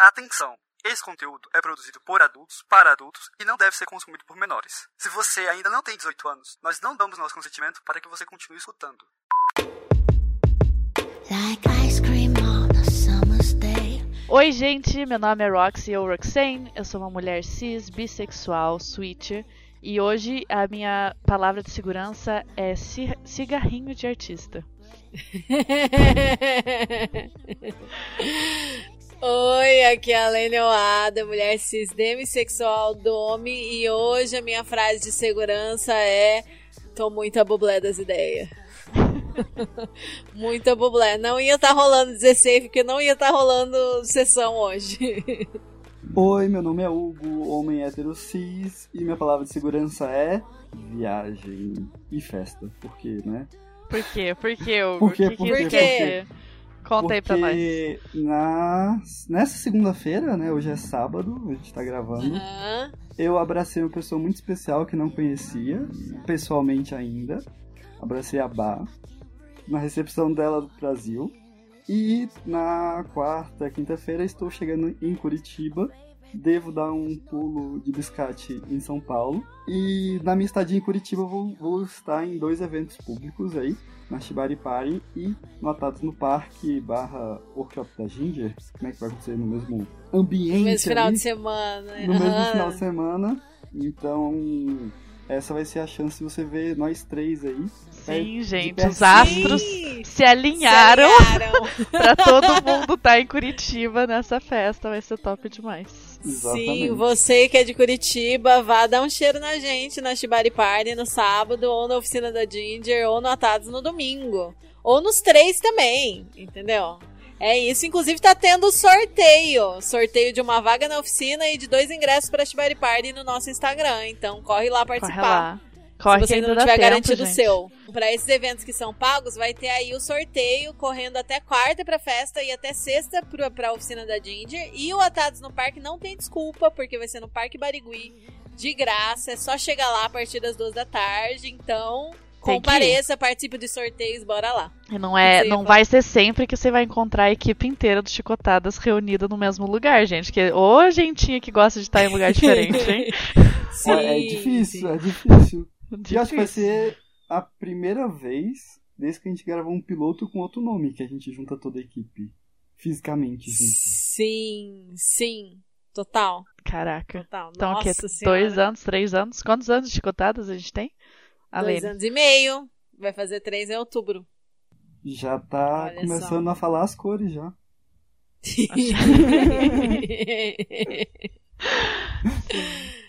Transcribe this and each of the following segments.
Atenção! Esse conteúdo é produzido por adultos, para adultos e não deve ser consumido por menores. Se você ainda não tem 18 anos, nós não damos nosso consentimento para que você continue escutando. Like ice cream on a summer's day. Oi, gente, meu nome é Roxy ou Roxane, eu sou uma mulher cis, bissexual, switcher, e hoje a minha palavra de segurança é ci- cigarrinho de artista. Oi, aqui é a Lene Oada, mulher cis demissexual Domi, e hoje a minha frase de segurança é tô muita bublé das ideias. muita bublé. Não ia estar rolando 16, porque não ia estar rolando sessão hoje. Oi, meu nome é Hugo, homem hétero cis, e minha palavra de segurança é viagem e festa. Por quê, né? Por quê? Por quê, Hugo? Por quê? Que Por que- quê? por quê? Conta aí pra nós. Porque na... nessa segunda-feira, né, hoje é sábado, a gente tá gravando, Aham. eu abracei uma pessoa muito especial que não conhecia, pessoalmente ainda. Abracei a Bá, na recepção dela do Brasil. E na quarta, quinta-feira, estou chegando em Curitiba. Devo dar um pulo de biscate em São Paulo. E na minha estadia em Curitiba, vou, vou estar em dois eventos públicos aí. Na Shibari Party e no Atados no Parque barra Workshop da Ginger. Como é que vai acontecer no mesmo ambiente No mesmo final ali? de semana. no mesmo Aham. final de semana. Então, essa vai ser a chance de você ver nós três aí. Sim, de gente, os astros Sim, se alinharam se alinharam. pra todo mundo estar em Curitiba nessa festa, vai ser top demais. Exatamente. Sim, você que é de Curitiba, vá dar um cheiro na gente na Shibari Party no sábado, ou na oficina da Ginger, ou no Atados no domingo. Ou nos três também, entendeu? É isso, inclusive tá tendo sorteio. Sorteio de uma vaga na oficina e de dois ingressos pra Shibari Party no nosso Instagram. Então corre lá Corre participar. lá. Corre Se você que ainda ainda não tiver tempo, garantido o gente. seu. Para esses eventos que são pagos, vai ter aí o sorteio correndo até quarta pra festa e até sexta pra, pra oficina da Ginger. E o Atados no Parque não tem desculpa, porque vai ser no Parque Barigui, de graça. É só chegar lá a partir das duas da tarde. Então, Tem compareça, participe de sorteios, bora lá. E não, é, Sim, não vai ser sempre que você vai encontrar a equipe inteira do Chicotadas reunida no mesmo lugar, gente. Que ô gentinha que gosta de estar em lugar diferente, hein? Sim, Olha, é difícil, sim. é difícil. E acho que vai Difícil. ser a primeira vez desde que a gente gravou um piloto com outro nome, que a gente junta toda a equipe fisicamente junto. Sim, sim. Total, Caraca. total. Então, Nossa quê? Senhora. Dois anos, três anos? Quantos anos de chicotadas a gente tem? Dois anos e meio. Vai fazer três em outubro. Já tá Olha começando a falar as cores já.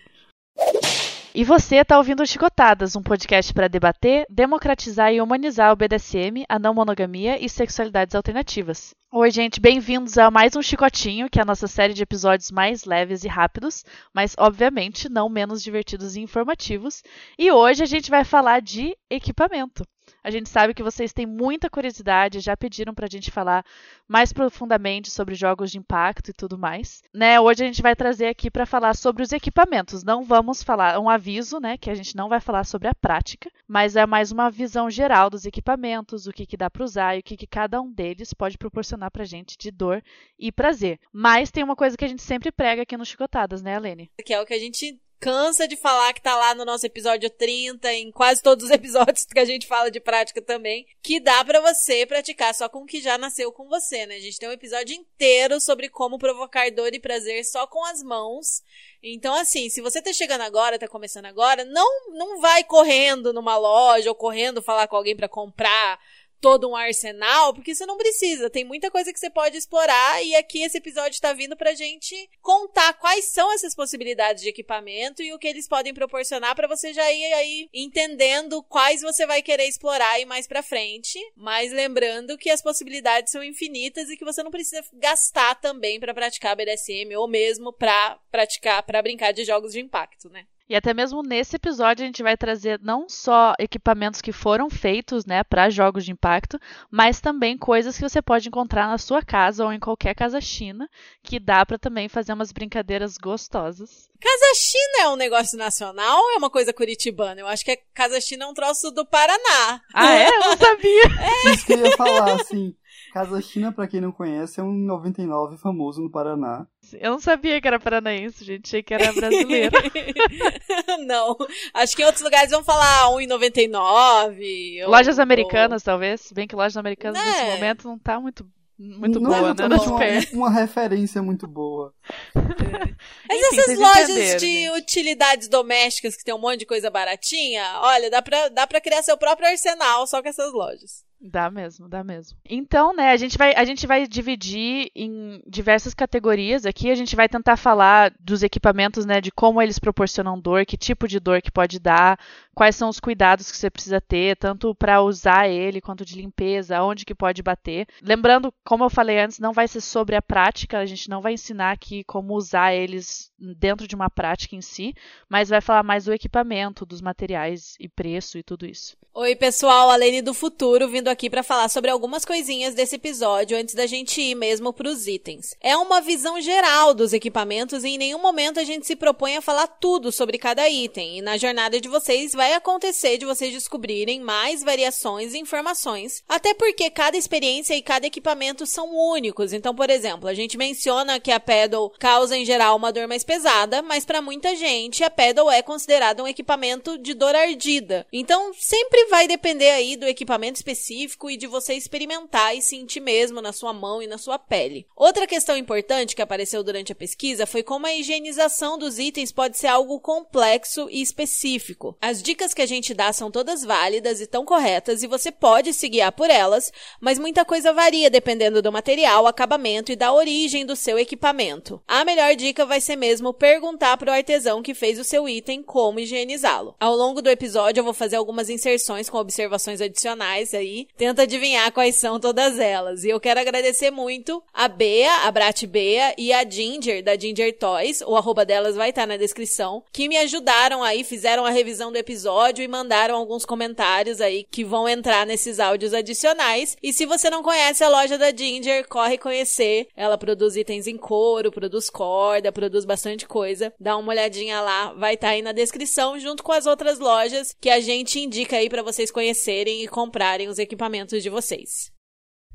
E você está ouvindo Chicotadas, um podcast para debater, democratizar e humanizar o BDSM, a não monogamia e sexualidades alternativas. Oi, gente, bem-vindos a mais um Chicotinho, que é a nossa série de episódios mais leves e rápidos, mas obviamente não menos divertidos e informativos. E hoje a gente vai falar de equipamento. A gente sabe que vocês têm muita curiosidade, já pediram pra gente falar mais profundamente sobre jogos de impacto e tudo mais. Né, hoje a gente vai trazer aqui para falar sobre os equipamentos. Não vamos falar um aviso, né, que a gente não vai falar sobre a prática, mas é mais uma visão geral dos equipamentos, o que, que dá para usar e o que, que cada um deles pode proporcionar pra gente de dor e prazer. Mas tem uma coisa que a gente sempre prega aqui no Chicotadas, né, Alene? que é o que a gente cansa de falar que tá lá no nosso episódio 30, em quase todos os episódios que a gente fala de prática também, que dá pra você praticar só com o que já nasceu com você, né? A gente tem um episódio inteiro sobre como provocar dor e prazer só com as mãos. Então, assim, se você tá chegando agora, tá começando agora, não, não vai correndo numa loja ou correndo falar com alguém pra comprar todo um arsenal, porque você não precisa. Tem muita coisa que você pode explorar e aqui esse episódio tá vindo pra gente contar quais são essas possibilidades de equipamento e o que eles podem proporcionar pra você já ir aí entendendo quais você vai querer explorar e mais pra frente. Mas lembrando que as possibilidades são infinitas e que você não precisa gastar também pra praticar BDSM ou mesmo pra praticar, pra brincar de jogos de impacto, né? E até mesmo nesse episódio a gente vai trazer não só equipamentos que foram feitos, né, para jogos de impacto, mas também coisas que você pode encontrar na sua casa ou em qualquer casa china, que dá para também fazer umas brincadeiras gostosas. Casa China é um negócio nacional ou é uma coisa curitibana? Eu acho que a Casa China é um troço do Paraná. Ah, é? Eu não sabia. Isso que eu ia falar, assim. Casa China, pra quem não conhece, é um 99 famoso no Paraná. Eu não sabia que era paranaense, gente. Achei que era brasileiro. não. Acho que em outros lugares vão falar 1,99. ou- lojas ou- americanas, talvez. Se bem que lojas americanas nesse É. momento não tá muito, muito não é boa, né? exatamente Nas uma, uma referência muito boa. Mas Enfim, essas lojas entenderam, de gente. utilidades domésticas que tem um monte de coisa baratinha, olha, dá pra, dá pra criar seu próprio arsenal só com essas lojas. Dá mesmo, dá mesmo. Então, né, a gente vai, a gente vai dividir em diversas categorias aqui. A gente vai tentar falar dos equipamentos, né, de como eles proporcionam dor, que tipo de dor que pode dar, quais são os cuidados que você precisa ter, tanto para usar ele quanto de limpeza, onde que pode bater. Lembrando, como eu falei antes, não vai ser sobre a prática, a gente não vai ensinar aqui como usar eles dentro de uma prática em si, mas vai falar mais do equipamento, dos materiais e preço e tudo isso. Oi, pessoal, a Lene do Futuro vindo aqui pra falar sobre algumas coisinhas desse episódio antes da gente ir mesmo pros itens. É uma visão geral dos equipamentos e em nenhum momento a gente se propõe a falar tudo sobre cada item. E na jornada de vocês vai acontecer de vocês descobrirem mais variações e informações, até porque cada experiência e cada equipamento são únicos. Então, por exemplo, a gente menciona que a pedal causa em geral uma dor mais pesada, mas para muita gente a pedal é considerada um equipamento de dor ardida. Então, sempre vai depender aí do equipamento específico e de você experimentar e sentir mesmo na sua mão e na sua pele. Outra questão importante que apareceu durante a pesquisa foi como a higienização dos itens pode ser algo complexo e específico. As dicas que a gente dá são todas válidas e tão corretas e você pode se guiar por elas, mas muita coisa varia dependendo do material, acabamento e da origem do seu equipamento. A melhor dica vai ser mesmo perguntar para o artesão que fez o seu item como higienizá-lo. Ao longo do episódio eu vou fazer algumas inserções com observações adicionais aí. Tenta adivinhar quais são todas elas. E eu quero agradecer muito a Bea, a Brat Bea e a Ginger, da Ginger Toys. O arroba delas vai estar na descrição. Que me ajudaram aí, fizeram a revisão do episódio e mandaram alguns comentários aí que vão entrar nesses áudios adicionais. E se você não conhece a loja da Ginger, corre conhecer. Ela produz itens em couro, produz corda, produz bastante coisa. Dá uma olhadinha lá, vai estar aí na descrição, junto com as outras lojas que a gente indica aí para vocês conhecerem e comprarem os equipamentos de vocês.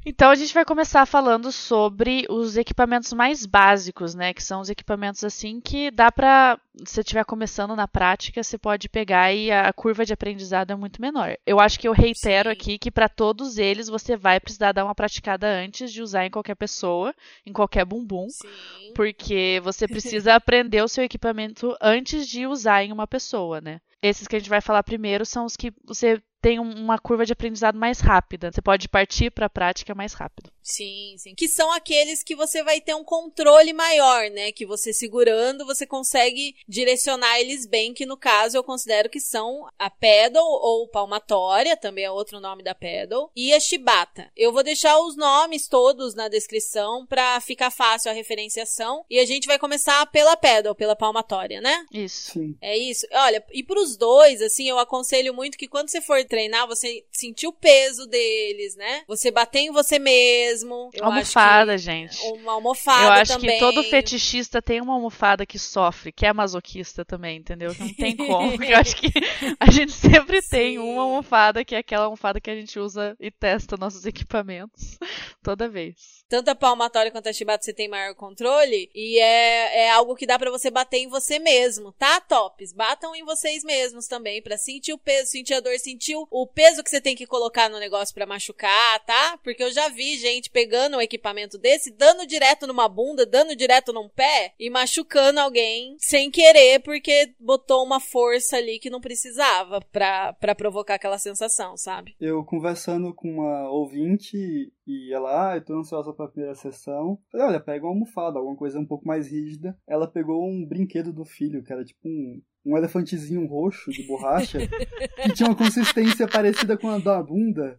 Então a gente vai começar falando sobre os equipamentos mais básicos, né? Que são os equipamentos assim que dá pra. Se você estiver começando na prática, você pode pegar e a curva de aprendizado é muito menor. Eu acho que eu reitero Sim. aqui que para todos eles você vai precisar dar uma praticada antes de usar em qualquer pessoa, em qualquer bumbum. Sim. Porque você precisa aprender o seu equipamento antes de usar em uma pessoa, né? Esses que a gente vai falar primeiro são os que você tem um- uma curva de aprendizado mais rápida. Você pode partir para a prática mais rápido. Sim, sim. Que são aqueles que você vai ter um controle maior, né? Que você segurando, você consegue direcionar eles bem, que no caso eu considero que são a pedal ou palmatória, também é outro nome da pedal, e a chibata. Eu vou deixar os nomes todos na descrição pra ficar fácil a referenciação, e a gente vai começar pela pedal, pela palmatória, né? Isso. Sim. É isso. Olha, e pros dois, assim, eu aconselho muito que quando você for treinar, você sentir o peso deles, né? Você bater em você mesmo. Eu almofada, acho gente. que uma almofada Eu acho também. que todo fetichista tem uma almofada que sofre, que é masoquista também, entendeu? Não tem como. Eu acho que a gente sempre tem Sim. uma almofada que é aquela almofada que a gente usa e testa nossos equipamentos toda vez. Tanto a palmatória quanto a chibata você tem maior controle. E é, é algo que dá pra você bater em você mesmo, tá, tops? Batam em vocês mesmos também, pra sentir o peso, sentir a dor, sentir o, peso que você tem que colocar no negócio pra machucar, tá? Porque eu já vi gente pegando um equipamento desse, dando direto numa bunda, dando direto num pé e machucando alguém sem querer, porque botou uma força ali que não precisava pra provocar aquela sensação, sabe? Eu conversando com uma ouvinte e ela, ah, eu tô ansiosa pra primeira sessão. Falei, olha, pega uma almofada, alguma coisa um pouco mais rígida. Ela pegou um brinquedo do filho, que era tipo um, um elefantezinho roxo de borracha, que tinha uma consistência parecida com a da bunda.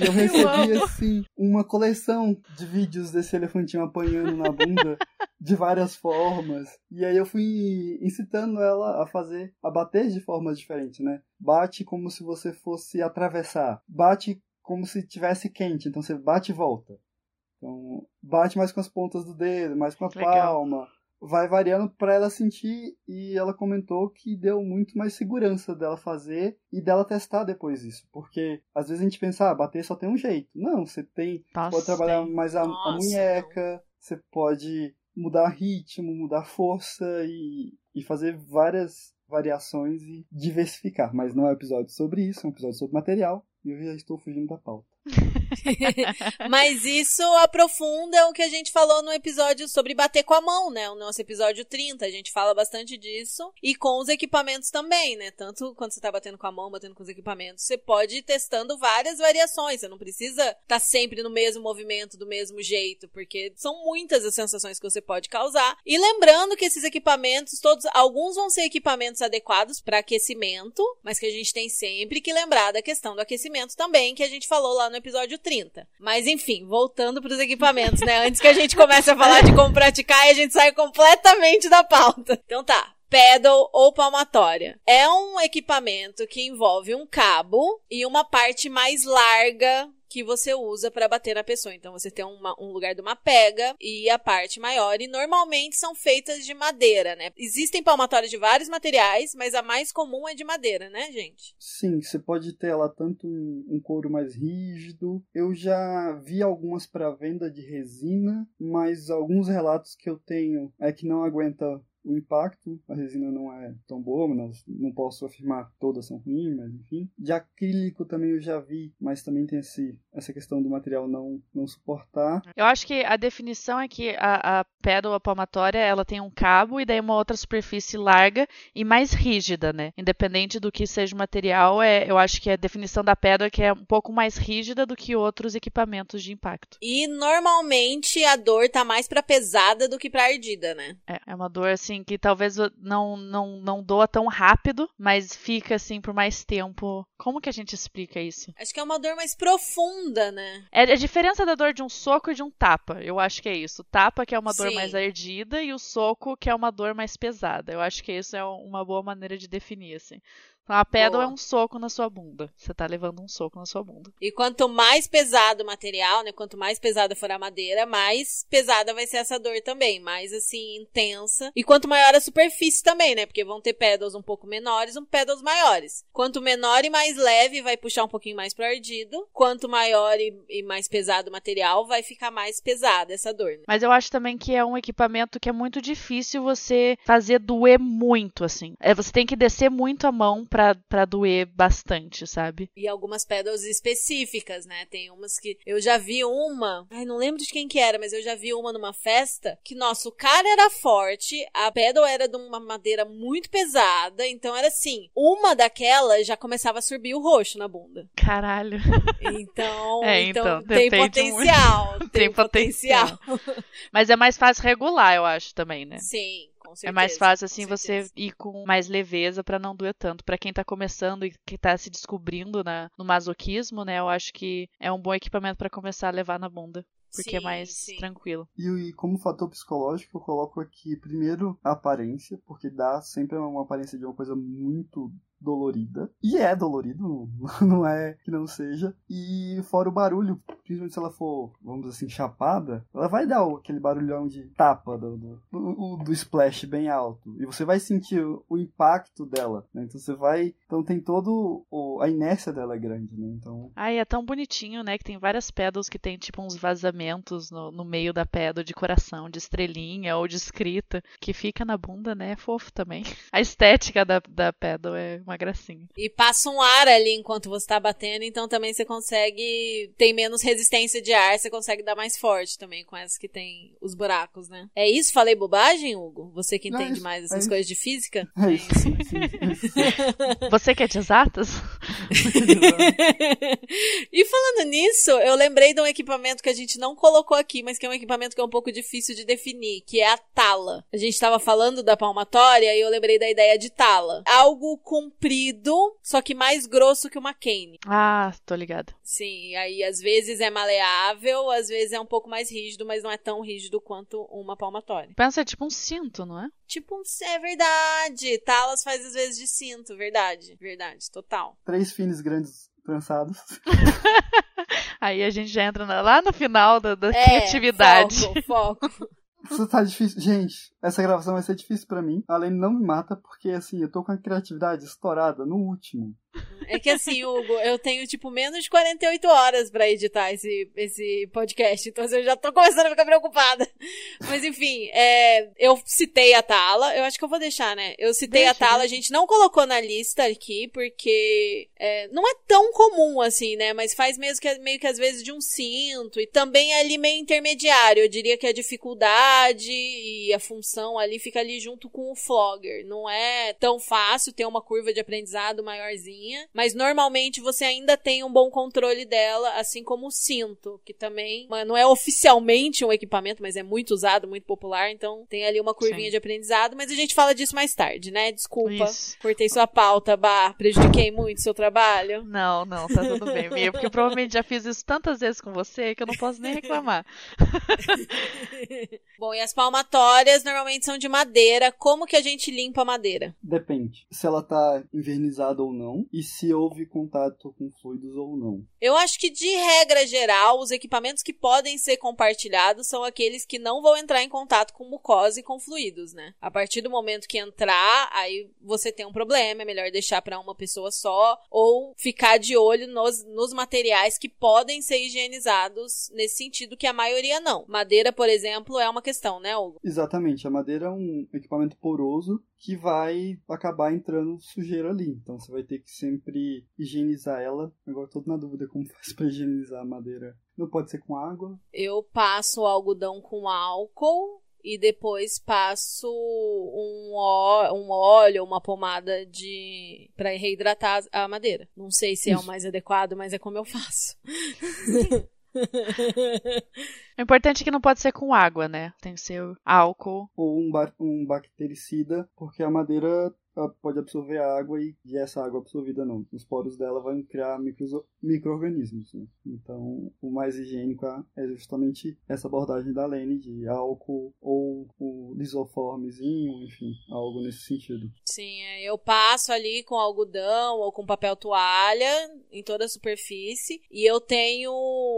E eu recebi, assim, uma coleção de vídeos desse elefantinho apanhando na bunda de várias formas. E aí eu fui incitando ela a fazer, a bater de formas diferentes, né? Bate como se você fosse atravessar. Bate como se tivesse quente, então você bate e volta. Então, bate mais com as pontas do dedo, mais com a Legal. palma. vai variando para ela sentir e ela comentou que deu muito mais segurança dela fazer e dela testar depois isso, porque às vezes a gente pensa, ah, bater só tem um jeito. Não, você tem Nossa, pode trabalhar tem. mais a, a Nossa, munheca, você pode mudar ritmo, mudar força e, e fazer várias variações e diversificar, mas não é um episódio sobre isso, é um episódio sobre material e eu já estou fugindo da pauta. Mas isso aprofunda o que a gente falou no episódio sobre bater com a mão, né? O nosso episódio 30, a gente fala bastante disso. E com os equipamentos também, né? Tanto quando você tá batendo com a mão, batendo com os equipamentos, você pode ir testando várias variações. Você não precisa estar tá sempre no mesmo movimento, do mesmo jeito, porque são muitas as sensações que você pode causar. E lembrando que esses equipamentos, todos, alguns vão ser equipamentos adequados para aquecimento, mas que a gente tem sempre que lembrar da questão do aquecimento também, que a gente falou lá no episódio 30. Mas enfim, voltando para os equipamentos, né? Antes que a gente comece a falar de como praticar e a gente sai completamente da pauta. Então tá. Pedal ou palmatória. É um equipamento que envolve um cabo e uma parte mais larga que você usa para bater na pessoa. Então você tem uma, um lugar de uma pega e a parte maior. E normalmente são feitas de madeira, né? Existem palmatórias de vários materiais, mas a mais comum é de madeira, né, gente? Sim, você pode ter ela tanto um, um couro mais rígido. Eu já vi algumas para venda de resina, mas alguns relatos que eu tenho é que não aguenta o impacto, a resina não é tão boa, mas não posso afirmar que todas são ruins, mas enfim. De acrílico também eu já vi, mas também tem esse, essa questão do material não, não suportar. Eu acho que a definição é que a, a pedra palmatória ela tem um cabo e daí uma outra superfície larga e mais rígida, né? Independente do que seja o material, é, eu acho que a definição da pedra é que é um pouco mais rígida do que outros equipamentos de impacto. E normalmente a dor tá mais pra pesada do que pra ardida, né? É, é uma dor assim que talvez não, não, não doa tão rápido, mas fica assim por mais tempo. Como que a gente explica isso? Acho que é uma dor mais profunda, né? É a diferença da dor de um soco e de um tapa. Eu acho que é isso. O tapa que é uma dor Sim. mais ardida e o soco que é uma dor mais pesada. Eu acho que isso é uma boa maneira de definir assim. Então, a pedra Boa. é um soco na sua bunda. Você tá levando um soco na sua bunda. E quanto mais pesado o material, né? Quanto mais pesada for a madeira, mais pesada vai ser essa dor também. Mais, assim, intensa. E quanto maior a superfície também, né? Porque vão ter pedals um pouco menores, um pedals maiores. Quanto menor e mais leve, vai puxar um pouquinho mais pro ardido. Quanto maior e, e mais pesado o material, vai ficar mais pesada essa dor, né? Mas eu acho também que é um equipamento que é muito difícil você fazer doer muito, assim. É, você tem que descer muito a mão pra, pra doer bastante, sabe? E algumas pedals específicas, né? Tem umas que. Eu já vi uma. Ai, não lembro de quem que era, mas eu já vi uma numa festa que, nossa, o cara era forte, a pedal era de uma madeira muito pesada, então era assim: uma daquelas já começava a subir o roxo na bunda. Caralho. Então, É, então, então, tem potencial. muito. Tem, Tem potencial. Mas é mais fácil regular, eu acho, também, né? Sim, certeza. É mais fácil assim você ir com mais leveza pra não doer tanto. Pra quem tá começando e que tá se descobrindo na, no masoquismo, né? Eu acho que é um bom equipamento pra começar a levar na bunda, porque é Sim, mais sim. tranquilo. E, e como fator psicológico, eu coloco aqui primeiro a aparência, porque dá sempre uma aparência de uma coisa muito dolorida. E é dolorido, não é que não seja. E fora o barulho, principalmente se ela for, vamos assim, chapada, ela vai dar aquele barulhão de tapa do, do, do- splash bem alto. E você vai sentir o, impacto dela, né? Então você vai... Então tem todo... O, a inércia dela é grande, né? Então... Ai, é tão bonitinho, né? Que tem várias pedals que tem tipo uns vazamentos no, no meio da pedra de coração, de estrelinha ou de escrita, que fica na bunda, né? É fofo também. A estética da, da pedal é uma gracinha. E passa um ar ali enquanto você tá batendo, então também você consegue. Tem menos resistência de ar, você consegue dar mais forte também com essas que tem os buracos, né? É isso? Falei bobagem, Hugo? Você que Não, é entende isso, mais é essas isso. coisas de física? É isso. Sim, sim, sim. Você que é de exatas? e falando nisso, eu lembrei de um equipamento que a gente não colocou aqui, mas que é um equipamento que é um pouco difícil de definir, que é a tala. A gente estava falando da palmatória e eu lembrei da ideia de tala. Algo comprido, só que mais grosso que uma cane. Ah, tô ligada. Sim, aí às vezes é maleável, às vezes é um pouco mais rígido, mas não é tão rígido quanto uma palmatória. Pensa é tipo um cinto, não é? Tipo, um- é verdade. Talas faz às vezes de cinto, verdade. Verdade, total. Três fins grandes trançados. Aí a gente já entra na- lá no final da, da É, criatividade. Foco, foco. Isso tá difícil. Gente, essa gravação vai ser difícil pra mim. A Lene não me mata porque, assim, eu tô com a criatividade estourada no último. É que assim, Hugo, eu tenho tipo menos de 48 horas pra editar esse, esse podcast, então eu já tô começando a ficar preocupada. Mas enfim, é, eu citei a Tala, eu acho que eu vou deixar, né? Eu citei Deixa, a Tala, deixa. a gente não colocou na lista aqui, porque é, não é tão comum assim, né? Mas faz mesmo que, meio que às vezes de um cinto, e também é ali meio intermediário. Eu diria que a dificuldade e a função ali fica ali junto com o flogger. Não é tão fácil ter uma curva de aprendizado maiorzinha, mas normalmente você ainda tem um bom controle dela, assim como o cinto, que também não é oficialmente um equipamento, mas é muito usado, muito popular, então tem ali uma curvinha Sim. de aprendizado, mas a gente fala disso mais tarde, né? Desculpa, Isso. cortei sua pauta, Bah, prejudiquei muito seu trabalho. Não, não, tá tudo bem, Mia, porque eu provavelmente já fiz isso tantas vezes com você que eu não posso nem reclamar. Bom, e as palmatórias normalmente são de madeira. Como que a gente limpa a madeira? Depende se ela tá invernizada ou não e se houve contato com fluidos ou não. Eu acho que, de regra geral, os equipamentos que podem ser compartilhados são aqueles que não vão entrar em contato com mucosa e com fluidos, né? A partir do momento que entrar, aí você tem um problema, é melhor deixar para uma pessoa só, ou ficar de olho nos, nos materiais que podem ser higienizados nesse sentido, que a maioria não. Madeira, por exemplo, é uma questão, né, Hugo? Exatamente, a madeira é um equipamento poroso que vai acabar entrando sujeira ali. Então você vai ter que sempre higienizar ela. Agora eu tô na dúvida como faz pra higienizar a madeira. Não pode ser com água. Eu passo o algodão com álcool e depois passo um, ó- um óleo, uma pomada de para reidratar a madeira. Não sei se é o mais adequado, mas é como eu faço. O importante é que não pode ser com água, né? Tem que ser álcool. Ou um, ba- um bactericida, porque a madeira ela pode absorver a água e, e essa água absorvida não. Os poros dela vão criar micro-organismos. né? Então, o mais higiênico é é justamente essa abordagem da Lene de álcool ou o lisoformezinho, enfim, algo nesse sentido. Sim, é, eu passo ali com algodão ou com papel toalha em toda a superfície e eu tenho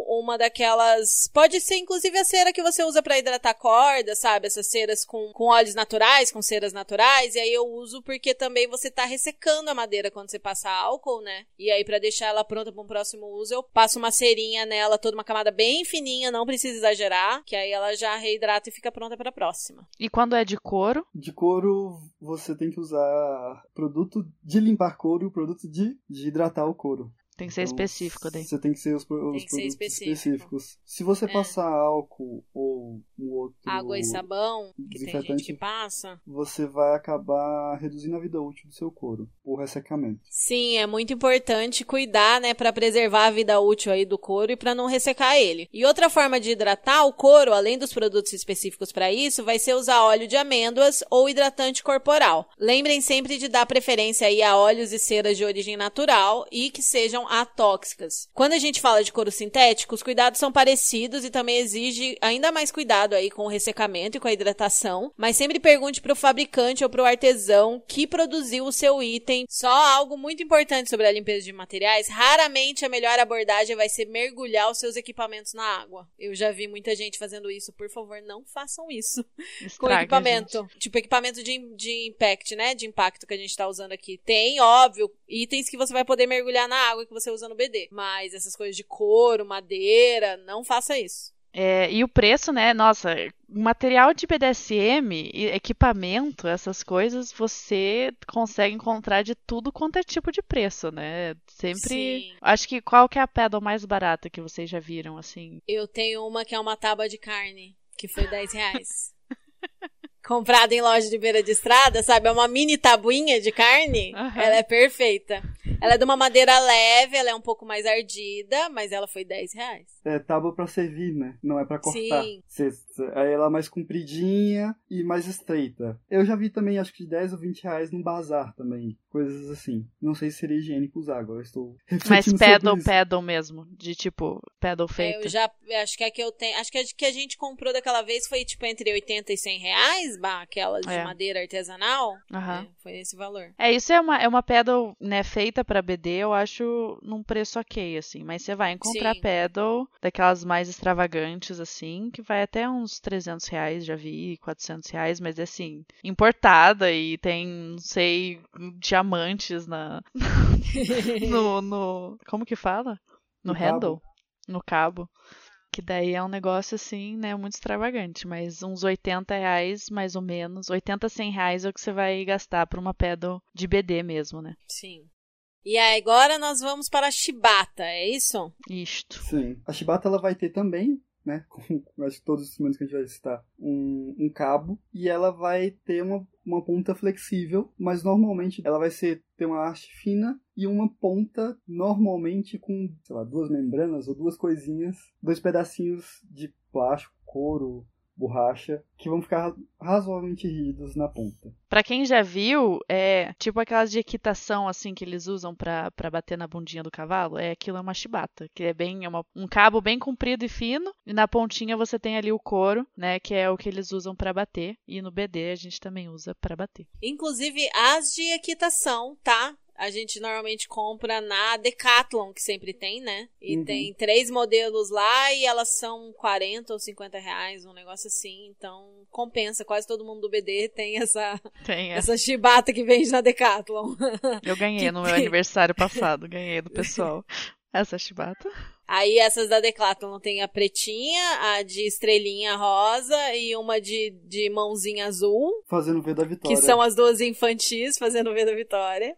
uma daquelas, pode ser inclusive a cera que você usa pra hidratar corda, sabe? Essas ceras com, com óleos naturais, com ceras naturais, e aí eu uso porque também você tá ressecando a madeira quando você passa álcool, né? E aí pra deixar ela pronta para um próximo uso, eu passo uma cerinha nela, toda uma camada bem fininha, não precisa exagerar, que aí ela já reidrata e fica pronta pra próxima. E quando é de couro, De couro, você tem que usar produto de limpar couro e o produto de, de hidratar o couro. Tem que ser Então, específico daí. Você tem que ser os, os Tem que ser produtos específico. específicos. Se você É. passar álcool ou um outro Água e sabão, que tem gente desinfetante, que passa. você vai acabar reduzindo a vida útil do seu couro por ressecamento. Sim, é muito importante cuidar, né, Pra preservar a vida útil aí do couro e pra não ressecar ele. E outra forma de hidratar o couro, além dos produtos específicos pra isso, vai ser usar óleo de amêndoas ou hidratante corporal. Lembrem sempre de dar preferência aí a óleos e ceras de origem natural e que sejam atóxicas. Quando a gente fala de couro sintético, os cuidados são parecidos e também exige ainda mais cuidado aí com o ressecamento e com a hidratação, mas sempre pergunte pro fabricante ou pro artesão que produziu o seu item. Só algo muito importante sobre a limpeza de materiais, raramente a melhor abordagem vai ser mergulhar os seus equipamentos na água. Eu já vi muita gente fazendo isso, por favor, não façam isso com Estraga, equipamento. gente. Tipo, equipamento de, de impact, né? De impacto que a gente tá usando aqui. Tem, óbvio, itens que você vai poder mergulhar na água você usa no BD. Mas essas coisas de couro, madeira, não faça isso. É, e o preço, né? Nossa, material de BDSM, equipamento, essas coisas, você consegue encontrar de tudo quanto é tipo de preço, né? Sempre. Sim. Acho que qual que é a pedal mais barata que vocês já viram, assim? Eu tenho uma que é uma tábua de carne, que foi 10 reais. Comprada em loja de beira de estrada, sabe? É uma mini tabuinha de carne. Aham. Ela é perfeita. Ela é de uma madeira leve, ela é um pouco mais ardida, mas ela foi 10 reais. É tábua pra servir, né? Não é pra cortar. Sim. Cê- cê- Aí ela é mais compridinha e mais estreita. Eu já vi também, acho que de 10 ou 20 reais no bazar também. Coisas assim. Não sei se seria higiênico usar, agora eu estou Mas pedal, pedal mesmo, de tipo, pedal É, feito. eu já acho que a que eu tenho. Acho que a que a gente comprou daquela vez foi tipo entre 80 e 100 reais, bah, aquela de É. madeira artesanal. Aham. É, foi esse valor. É, isso é uma, é uma pedal, né, feita pra BD, eu acho num preço ok, assim. Mas você vai encontrar Sim. pedal daquelas mais extravagantes, assim, que vai até uns uns 300 reais, já vi, 400 reais, mas é assim, importada e tem, não sei, diamantes na. no, no. Como que fala? No, No handle? cabo. No cabo. Que daí é um negócio assim, né, muito extravagante. Mas uns 80 reais, mais ou menos. 80, 100 reais é o que você vai gastar por uma pedal de BD mesmo, né? Sim. E agora nós vamos para a chibata, é isso? Isto. Sim. A Shibata ela vai ter também, né? Com acho que todos os instrumentos que a gente vai citar, um, um cabo. E ela vai ter uma, uma ponta flexível, mas normalmente ela vai ser ter uma haste fina e uma ponta normalmente com, sei lá, duas membranas ou duas coisinhas, dois pedacinhos de plástico, couro, borracha, que vão ficar razoavelmente rígidos na ponta. Pra quem já viu, é tipo aquelas de equitação assim que eles usam pra pra bater na bundinha do cavalo. É aquilo é uma chibata, que é bem é uma- um cabo bem comprido e fino, e na pontinha você tem ali o couro, né, que é o que eles usam pra bater, e no BD a gente também usa pra bater. Inclusive as de equitação, tá? A gente normalmente compra na Decathlon, que sempre tem, né? E Uhum. tem três modelos lá e elas são 40 ou 50 reais, um negócio assim. Então compensa. Quase todo mundo do BD tem essa, Tem é. essa chibata que vende na Decathlon. Eu ganhei que no meu aniversário passado, ganhei do pessoal. Essa chibata. Aí essas da Decathlon tem a pretinha, a de estrelinha rosa e uma de, de mãozinha azul. Fazendo ver da vitória. Que são as duas infantis fazendo V da Vitória.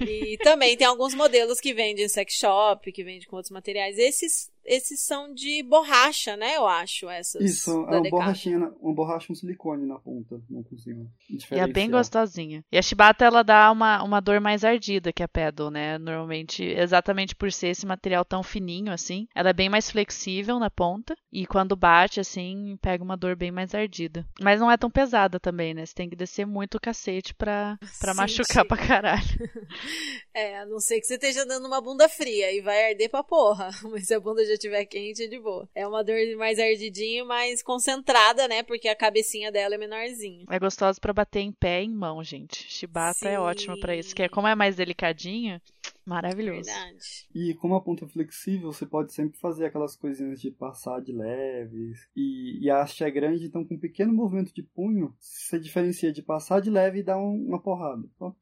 E também tem alguns modelos que vendem em sex shop, que vendem com outros materiais. Esses, esses são de borracha, né? Eu acho, essas. Isso, da é uma Decathlon. borrachinha, na- uma borracha, um silicone na ponta. Não consigo E é bem gostosinha. E a chibata, ela dá uma, uma dor mais ardida que a pedal, né? Normalmente, exatamente por ser esse material tão fininho assim, ela é bem mais flexível na ponta. E quando bate, assim, pega uma dor bem mais ardida. Mas não é tão pesada também, né? Você tem que descer muito o cacete pra, pra Sim, machucar pra caralho. É, a não ser que você esteja dando uma bunda fria e vai arder pra porra. Mas se a bunda já estiver quente, é de boa. É uma dor mais ardidinha, mais concentrada, né? Porque a cabecinha dela é menorzinha. É gostosa pra bater em pé e em mão, gente. Chibata é Sim. ótima pra isso, que é como é mais delicadinho, maravilhoso. Verdade. E como a ponta é flexível, você pode sempre fazer aquelas coisinhas de passar de leves. E, e a haste é grande, então com um pequeno movimento de punho, você diferencia de passar de leve e dar um- uma porrada. Ó,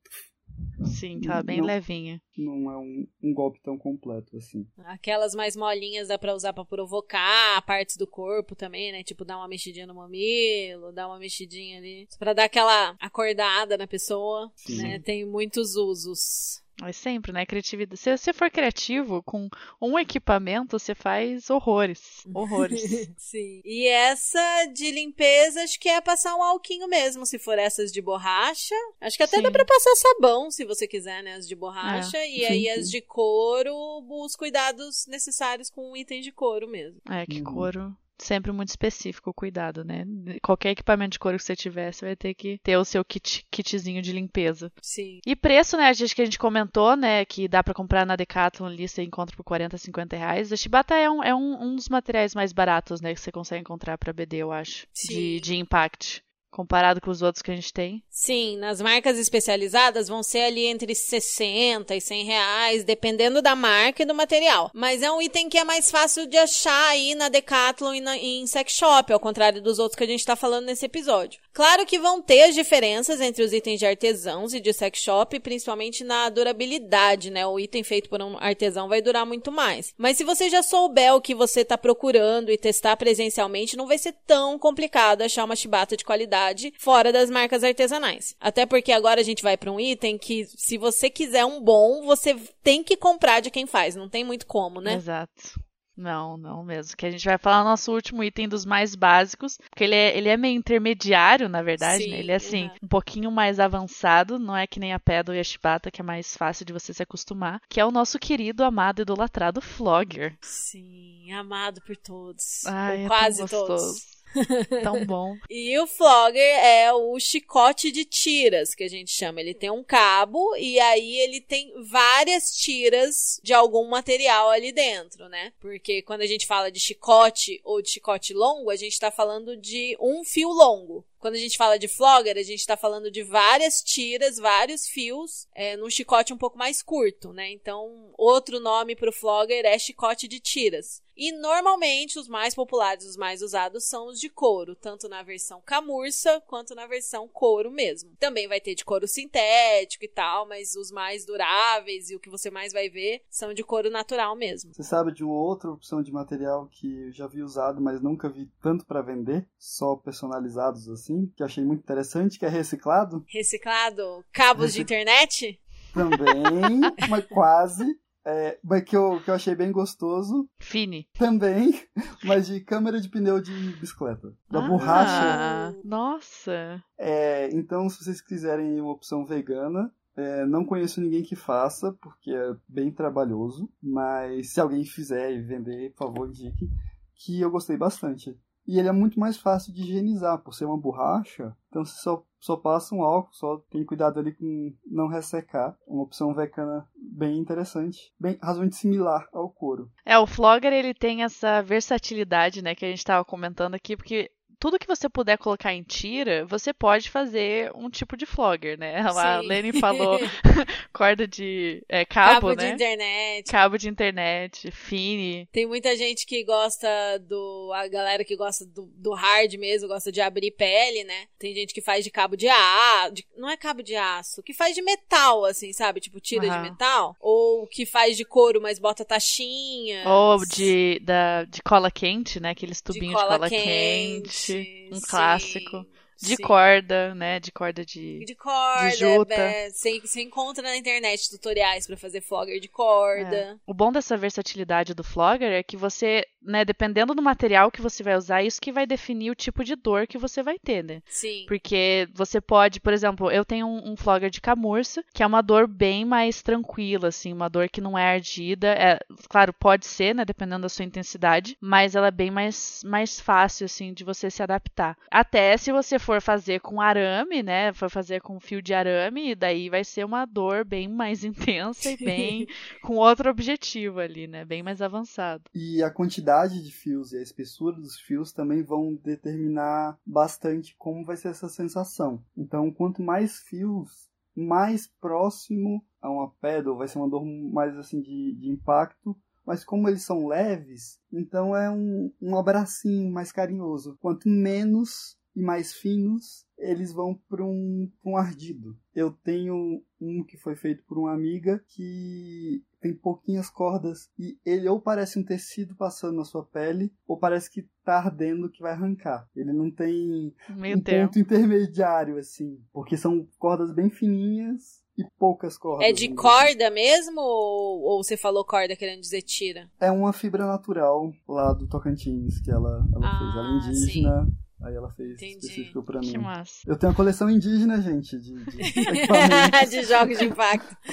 Sim, tá bem Não. levinha. Não é um, um golpe tão completo assim. Aquelas mais molinhas dá pra usar pra provocar partes do corpo também, né? Tipo, dar uma mexidinha no mamilo, dar uma mexidinha ali. Pra dar aquela acordada na pessoa, Sim. né? Tem muitos usos. Mas sempre, né? Criatividade. Se você for criativo, com um equipamento, você faz horrores. Horrores. Sim. E essa de limpeza, acho que é passar um alquinho mesmo, se for essas de borracha. Acho que até Sim. dá pra passar sabão, se você quiser, né? As de borracha. e sim, aí as de couro, os cuidados necessários com itens de couro mesmo. É, que Uhum. couro. Sempre muito específico o cuidado, né? Qualquer equipamento de couro que você tiver, você vai ter que ter o seu kit, kitzinho de limpeza. Sim. E preço, né? A gente que a gente comentou, né? Que dá pra comprar na Decathlon ali, você encontra por 40, 50 reais. A chibata é, um, é um, um dos materiais mais baratos, né? Que você consegue encontrar pra BD, eu acho. Sim. De, de impact. Comparado com os outros que a gente tem. Sim, nas marcas especializadas vão ser ali entre 60 e 100 reais, dependendo da marca e do material. Mas é um item que é mais fácil de achar aí na Decathlon e na, em sex shop, ao contrário dos outros que a gente tá falando nesse episódio. Claro que vão ter as diferenças entre os itens de artesãos e de sex shop, principalmente na durabilidade, né? O item feito por um artesão vai durar muito mais. Mas se você já souber o que você tá procurando e testar presencialmente, não vai ser tão complicado achar uma chibata de qualidade fora das marcas artesanais. Até porque agora a gente vai para um item que, se você quiser um bom, você tem que comprar de quem faz. Não tem muito como, né? Exato. Não, não mesmo. Que a gente vai falar o nosso último item dos mais básicos, porque ele é, ele é meio intermediário, na verdade, Sim, né? Ele é assim, um pouquinho mais avançado, não é que nem a pedal e a chibata, que é mais fácil de você se acostumar, que é o nosso querido, amado, idolatrado Flogger. Sim, amado por todos. Ai, Ou é quase todos. Tão bom. E o flogger é o chicote de tiras, que a gente chama. Ele tem um cabo e aí ele tem várias tiras de algum material ali dentro, né? Porque quando a gente fala de chicote ou de chicote longo, a gente tá falando de um fio longo. Quando a gente fala de flogger, a gente tá falando de várias tiras, vários fios, é, num chicote um pouco mais curto, né? Então, outro nome pro flogger é chicote de tiras. E normalmente os mais populares, os mais usados são os de couro, tanto na versão camurça quanto na versão couro mesmo. Também vai ter de couro sintético e tal, mas os mais duráveis e o que você mais vai ver são de couro natural mesmo. Você sabe de uma outra opção de material que eu já vi usado, mas nunca vi tanto para vender, só personalizados assim, que eu achei muito interessante, que é reciclado? Reciclado? Cabos de internet? Também, mas quase. É, mas que eu, que eu achei bem gostoso. Fini. Também, mas de câmera de pneu de bicicleta. Da ah, borracha. Nossa. É, então, se vocês quiserem uma opção vegana, é, não conheço ninguém que faça, porque é bem trabalhoso. Mas se alguém fizer e vender, por favor, indique. Que eu gostei bastante. E ele é muito mais fácil de higienizar, por ser uma borracha. Então você só, só passa um álcool, só tem cuidado ali com não ressecar. Uma opção vegana bem interessante. Bem razoavelmente similar ao couro. É, o Flogger ele tem essa versatilidade, né, que a gente estava comentando aqui, porque tudo que você puder colocar em tira, você pode fazer um tipo de flogger, né? A Lene falou corda de é, cabo, Cabo né? de internet. Cabo de internet, fine. Tem muita gente que gosta do. A galera que gosta do, do hard mesmo, gosta de abrir pele, né? Tem gente que faz de cabo de aço. Não é cabo de aço, que faz de metal, assim, sabe? Tipo, tira Aham. de metal. Ou que faz de couro, mas bota taxinha. Ou de, da, de cola quente, né? Aqueles tubinhos de cola cola, quente, quente. Um sim, clássico. De sim. corda, né? De corda de. De corda, de juta. é, você, você encontra na internet tutoriais pra fazer flogger de corda. O bom dessa versatilidade do Flogger é que você, né, dependendo do material que você vai usar, isso que vai definir o tipo de dor que você vai ter, né? Sim. Porque você pode, por exemplo, eu tenho um, um Flogger de camurça, que é uma dor bem mais tranquila, assim, uma dor que não é ardida. É, claro, pode ser, né, dependendo da sua intensidade, mas ela é bem mais, mais fácil, assim, de você se adaptar. Até se você for fazer com arame, né, for fazer com fio de arame, daí vai ser uma dor bem mais intensa e bem com outro objetivo ali, né, bem mais avançado. E a quantidade de fios e a espessura dos fios também vão determinar bastante como vai ser essa sensação. Então, quanto mais fios, mais próximo a uma pedal, vai ser uma dor mais assim de, de impacto. Mas como eles são leves, então é um, um abracinho mais carinhoso. Quanto menos e mais finos, eles vão para um, um ardido. Eu tenho um que foi feito por uma amiga que tem pouquinhas cordas e ele ou parece um tecido passando na sua pele ou parece que tá ardendo que vai arrancar. Ele não tem Meio um ponto intermediário assim, porque são cordas bem fininhas e poucas cordas. É de dizer. corda mesmo? Ou, ou você falou corda querendo dizer tira? É uma fibra natural lá do Tocantins que ela, ela Ah, fez. Ela é indígena, aí ela fez Entendi. específico pra Que mim. massa. Eu tenho uma coleção indígena, gente, de, de de jogos de impacto.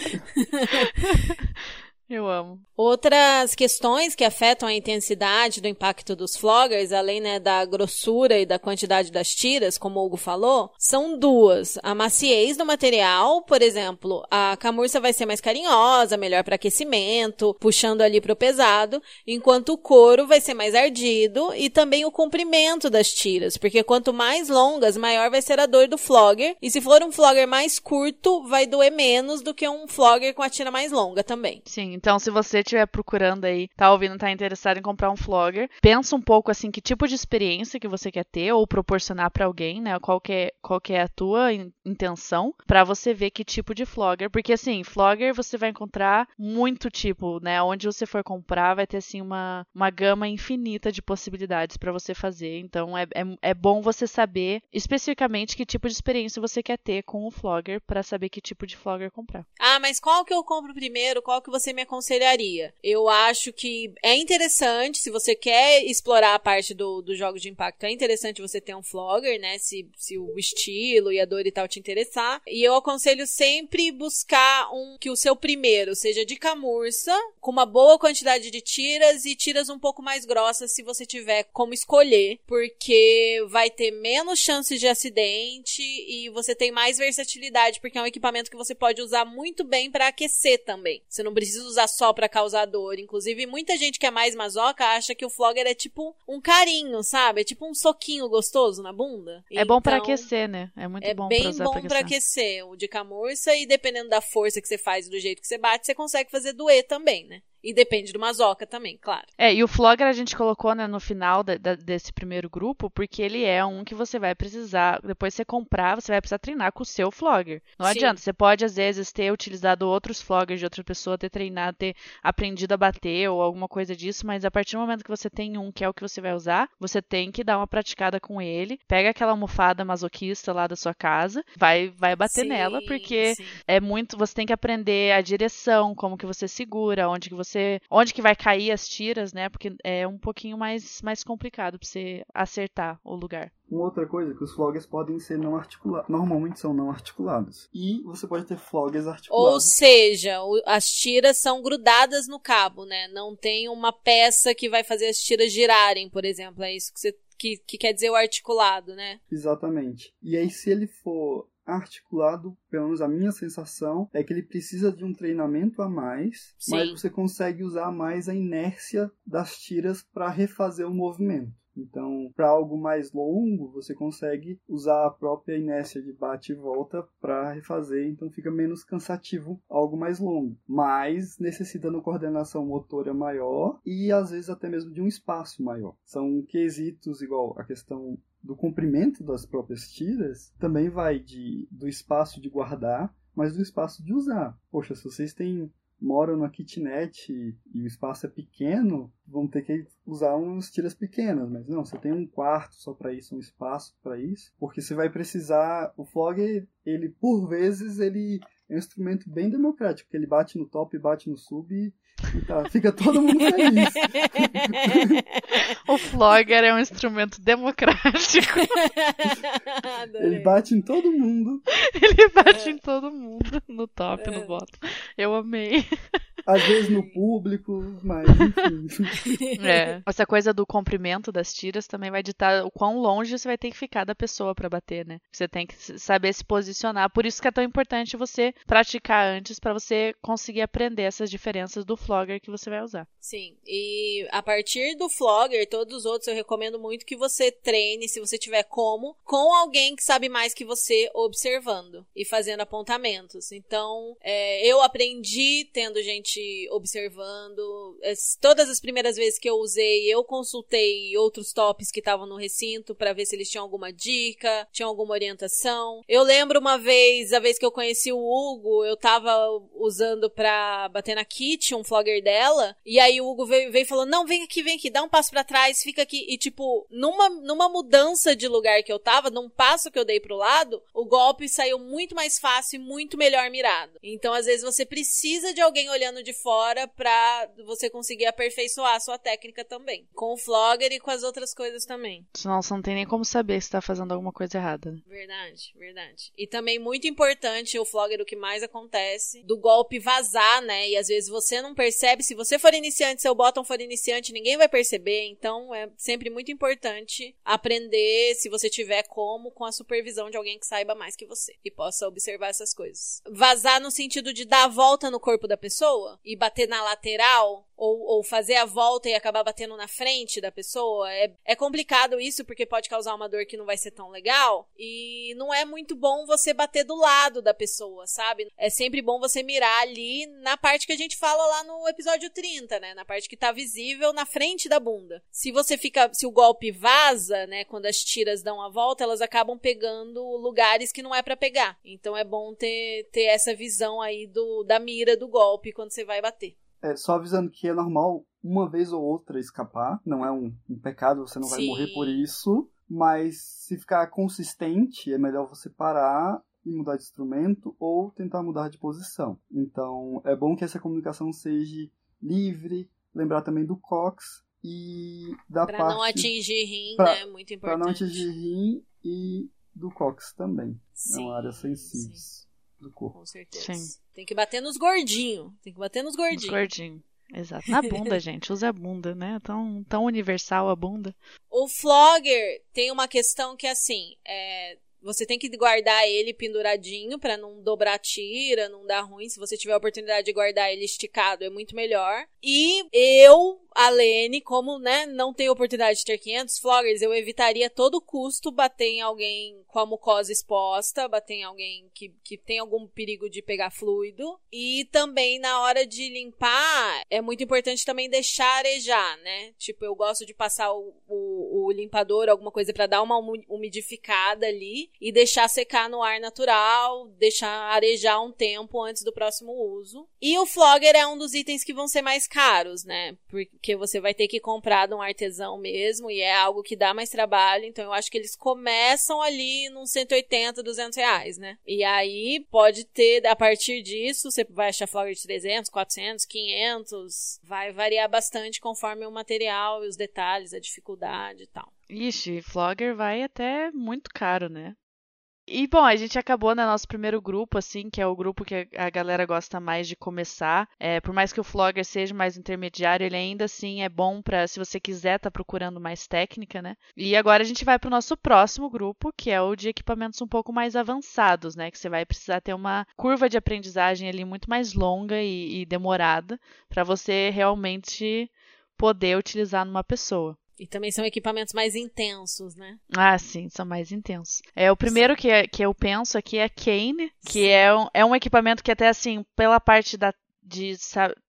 Eu amo. Outras questões que afetam a intensidade do impacto dos floggers, além né, da grossura e da quantidade das tiras, como o Hugo falou, são duas. A maciez do material, por exemplo, a camurça vai ser mais carinhosa, melhor para aquecimento, puxando ali pro pesado, enquanto o couro vai ser mais ardido e também o comprimento das tiras, porque quanto mais longas, maior vai ser a dor do flogger, e se for um flogger mais curto, vai doer menos do que um flogger com a tira mais longa também. Sim, então se você estiver procurando aí, tá ouvindo, tá interessado em comprar um flogger, pensa um pouco assim que tipo de experiência que você quer ter ou proporcionar pra alguém, né? Qual que é, qual que é a tua in- intenção pra você ver que tipo de flogger, porque assim, flogger você vai encontrar muito tipo, né? Onde você for comprar vai ter assim uma, uma gama infinita de possibilidades pra você fazer. Então é, é, é bom você saber especificamente que tipo de experiência você quer ter com o flogger pra saber que tipo de flogger comprar. Ah, mas qual que eu compro primeiro? Qual que você me aconselharia? Eu acho que é interessante, se você quer explorar a parte do, do jogo de impacto, é interessante você ter um flogger, né? Se, se o estilo e a dor e tal te interessar. E eu aconselho sempre buscar um que o seu primeiro seja de camurça, com uma boa quantidade de tiras e tiras um pouco mais grossas se você tiver como escolher, porque vai ter menos chances de acidente e você tem mais versatilidade, porque é um equipamento que você pode usar muito bem para aquecer também. Você não precisa usar usar só pra causar dor. Inclusive, muita gente que é mais masoca acha que o flogger é tipo um carinho, sabe? É tipo um soquinho gostoso na bunda. É bom pra Então, aquecer, né? É muito É bom bem pra usar bom pra pra aquecer. aquecer o de camurça e dependendo da força que você faz e do jeito que você bate, você consegue fazer doer também, né? E depende do masoca também, claro. É, e o Flogger a gente colocou né, no final da- da- desse primeiro grupo, porque ele é um que você vai precisar, depois você comprar, você vai precisar treinar com o seu Flogger. Não Sim. adianta, você pode às vezes ter utilizado outros Floggers de outra pessoa, ter treinado, ter aprendido a bater ou alguma coisa disso, mas a partir do momento que você tem um que é o que você vai usar, você tem que dar uma praticada com ele, pega aquela almofada masoquista lá da sua casa, vai, vai bater Sim, nela, porque sim. é muito, você tem que aprender a direção, como que você segura, onde que você, onde que vai cair as tiras, né? Porque é um pouquinho mais mais complicado pra você acertar o lugar. Uma outra coisa é que os floggers podem ser não articulados. Normalmente são não articulados. E você pode ter floggers Ou articulados. seja, o- as tiras são grudadas no cabo, né? Não tem uma peça que vai fazer as tiras girarem, por exemplo. É isso que, você, que, que quer dizer o articulado, né? Exatamente. E aí, se ele for articulado, pelo menos a minha sensação é que ele precisa de um treinamento a mais, Sim. mas você consegue usar mais a inércia das tiras para refazer o movimento. Então, para algo mais longo, você consegue usar a própria inércia de bate e volta para refazer, então fica menos cansativo algo mais longo, mas necessita de uma coordenação motora maior e às vezes até mesmo de um espaço maior. São quesitos igual a questão do comprimento das próprias tiras, também vai de do espaço de guardar, mas do espaço de usar. Poxa, se vocês têm moram numa kitnet e, o espaço é pequeno, vão ter que usar umas tiras pequenas, mas não, você tem um quarto só para isso, um espaço para isso, porque você vai precisar, o flogger, ele por vezes ele é um instrumento bem democrático, porque ele bate no top, bate no sub e tá, fica todo mundo feliz. O Flogger é um instrumento democrático. Adorei. Ele bate em todo mundo. Ele bate em todo mundo, no top, É. no bottom. Eu amei. Às vezes no público, mas enfim. É. Essa coisa do comprimento das tiras também vai ditar o quão longe você vai ter que ficar da pessoa pra bater, né? Você tem que saber se posicionar. Por isso que é tão importante você praticar antes pra você conseguir aprender essas diferenças do flogger que você vai usar. Sim, e a partir do Flogger, todos os outros, eu recomendo muito que você treine, se você tiver como, com alguém que sabe mais que você observando e fazendo apontamentos. Então, é, eu aprendi tendo gente observando. Es- Todas as primeiras vezes que eu usei, eu consultei outros tops que estavam no recinto para ver se eles tinham alguma dica, tinham alguma orientação. Eu lembro uma vez, a vez que eu conheci o Hugo, eu tava usando pra bater na Kit, um flogger dela, e aí o Hugo veio, veio e falou: Não, vem aqui, vem aqui, dá um passo pra trás, fica aqui. E tipo, numa, numa mudança de lugar que eu tava, num passo que eu dei pro lado, o golpe saiu muito mais fácil e muito melhor mirado. Então, às vezes, você precisa de alguém olhando de fora pra você conseguir aperfeiçoar a sua técnica também. Com o flogger e com as outras coisas também. Senão você não tem nem como saber se tá fazendo alguma coisa errada. né? Verdade, verdade. E também muito importante o flogger, o que mais acontece, do golpe vazar, né? E às vezes você não percebe. Se você for iniciante, seu bottom for iniciante, ninguém vai perceber. Então é sempre muito importante aprender, se você tiver como, com a supervisão de alguém que saiba mais que você e possa observar essas coisas. Vazar no sentido de dar a volta no corpo da pessoa e bater na lateral ou, ou fazer a volta e acabar batendo na frente da pessoa. É, é complicado isso porque pode causar uma dor que não vai ser tão legal. E não é muito bom você bater do lado da pessoa, sabe? É sempre bom você mirar ali na parte que a gente fala lá no episódio 30, né? Na parte que tá visível na frente da bunda. Se você fica. Se o golpe vaza, né? Quando as tiras dão a volta, elas acabam pegando lugares que não é pra pegar. Então é bom ter, ter essa visão aí do, da mira do golpe quando você vai bater. É, só avisando que é normal uma vez ou outra escapar, não é um, um pecado, você não vai Sim. morrer por isso, mas se ficar consistente, é melhor você parar e mudar de instrumento ou tentar mudar de posição. Então, é bom que essa comunicação seja livre, lembrar também do cox e da Pra parte não atingir rim, pra- né? Muito para importante. não atingir rim e do cox também. é Sim, uma área sim, sensível do corpo. com certeza. Sim. Tem que bater nos gordinhos. Tem que bater nos Os gordinhos. gordinhos. Exato. Na bunda, gente. Usa a bunda, né? Tão, tão universal a bunda. O flogger tem uma questão que, assim, é, Você tem que guardar ele penduradinho pra não dobrar tira, não dar ruim. Se você tiver a oportunidade de guardar ele esticado, é muito melhor. E eu, a Lene, como né, não tenho oportunidade de ter 500 floggers, eu evitaria a todo custo bater em alguém com a mucosa exposta, bater em alguém que, que tem algum perigo de pegar fluido. E também na hora de limpar, é muito importante também deixar arejar, né? Tipo, eu gosto de passar o, o, o limpador, alguma coisa pra dar uma umidificada ali e deixar secar no ar natural, deixar arejar um tempo antes do próximo uso. E o flogger é um dos itens que vão ser mais caros, né? Porque você vai ter que comprar de um artesão mesmo e é algo que dá mais trabalho, então eu acho que eles começam ali nos 180, 200 reais, né? E aí pode ter, a partir disso, você vai achar flogger de 300, 400, 500, vai variar bastante conforme o material e os detalhes, a dificuldade e tal. Ixi, Flogger vai até muito caro, né? E bom, a gente acabou no nosso primeiro grupo, assim, que é o grupo que a galera gosta mais de começar. É, por mais que o Flogger seja mais intermediário, ele ainda assim é bom para se você quiser tá procurando mais técnica, né? E agora a gente vai para o nosso próximo grupo, que é o de equipamentos um pouco mais avançados, né? Que você vai precisar ter uma curva de aprendizagem ali muito mais longa e, e demorada para você realmente poder utilizar numa pessoa. E também são equipamentos mais intensos, né? Ah, sim, são mais intensos. É, o primeiro que, é- que eu penso aqui é Kane, que é um, é um equipamento que até assim, pela parte da, de,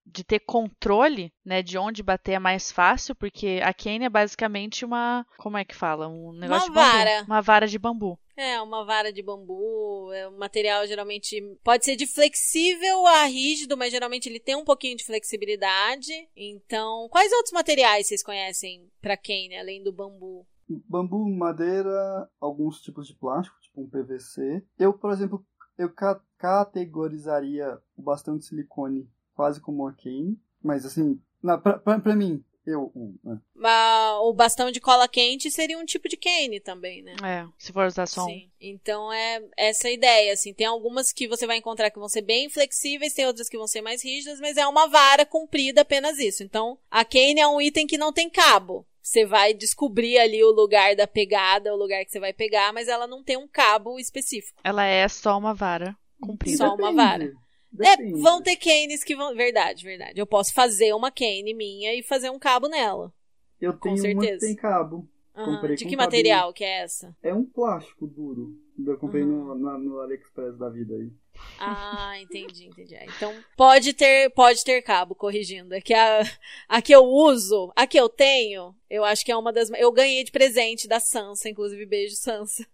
de ter controle, né, de onde bater é mais fácil, porque a Kane é basicamente uma, como é que fala? Um negócio de bambu. vara. Uma vara de bambu. É, uma vara de bambu, é um material geralmente pode ser de flexível a rígido, mas geralmente ele tem um pouquinho de flexibilidade. Então, quais outros materiais vocês conhecem pra quem, né, além do bambu? Bambu, madeira, alguns tipos de plástico, tipo um PVC. Eu, por exemplo, eu ca- categorizaria o bastão de silicone quase como a Kane. Mas assim, na, pra, pra, pra mim, eu. o- né, Mas o bastão de cola quente seria um tipo de cane também, né? É, se for usar só um. Sim. Então é essa a ideia, assim. Tem algumas que você vai encontrar que vão ser bem flexíveis, tem outras que vão ser mais rígidas, mas é uma vara comprida apenas isso. Então, a cane é um item que não tem cabo. Você vai descobrir ali o lugar da pegada, o lugar que você vai pegar, mas ela não tem um cabo específico. Ela é só uma vara comprida. Só uma vara. depende. É, vão ter canes que vão. Verdade, verdade. Eu posso fazer uma cane minha e fazer um cabo nela. Eu com tenho uma que certeza. tem cabo. Comprei De que material que é essa? É um plástico duro. Eu comprei Uhum. no, na- no AliExpress da vida aí. Ah, entendi, entendi. Ah, Então, pode ter, pode ter cabo, corrigindo. É que a, a que eu uso, a que eu tenho, eu acho que é uma das. Eu ganhei de presente da Sansa, inclusive, beijo, Sansa.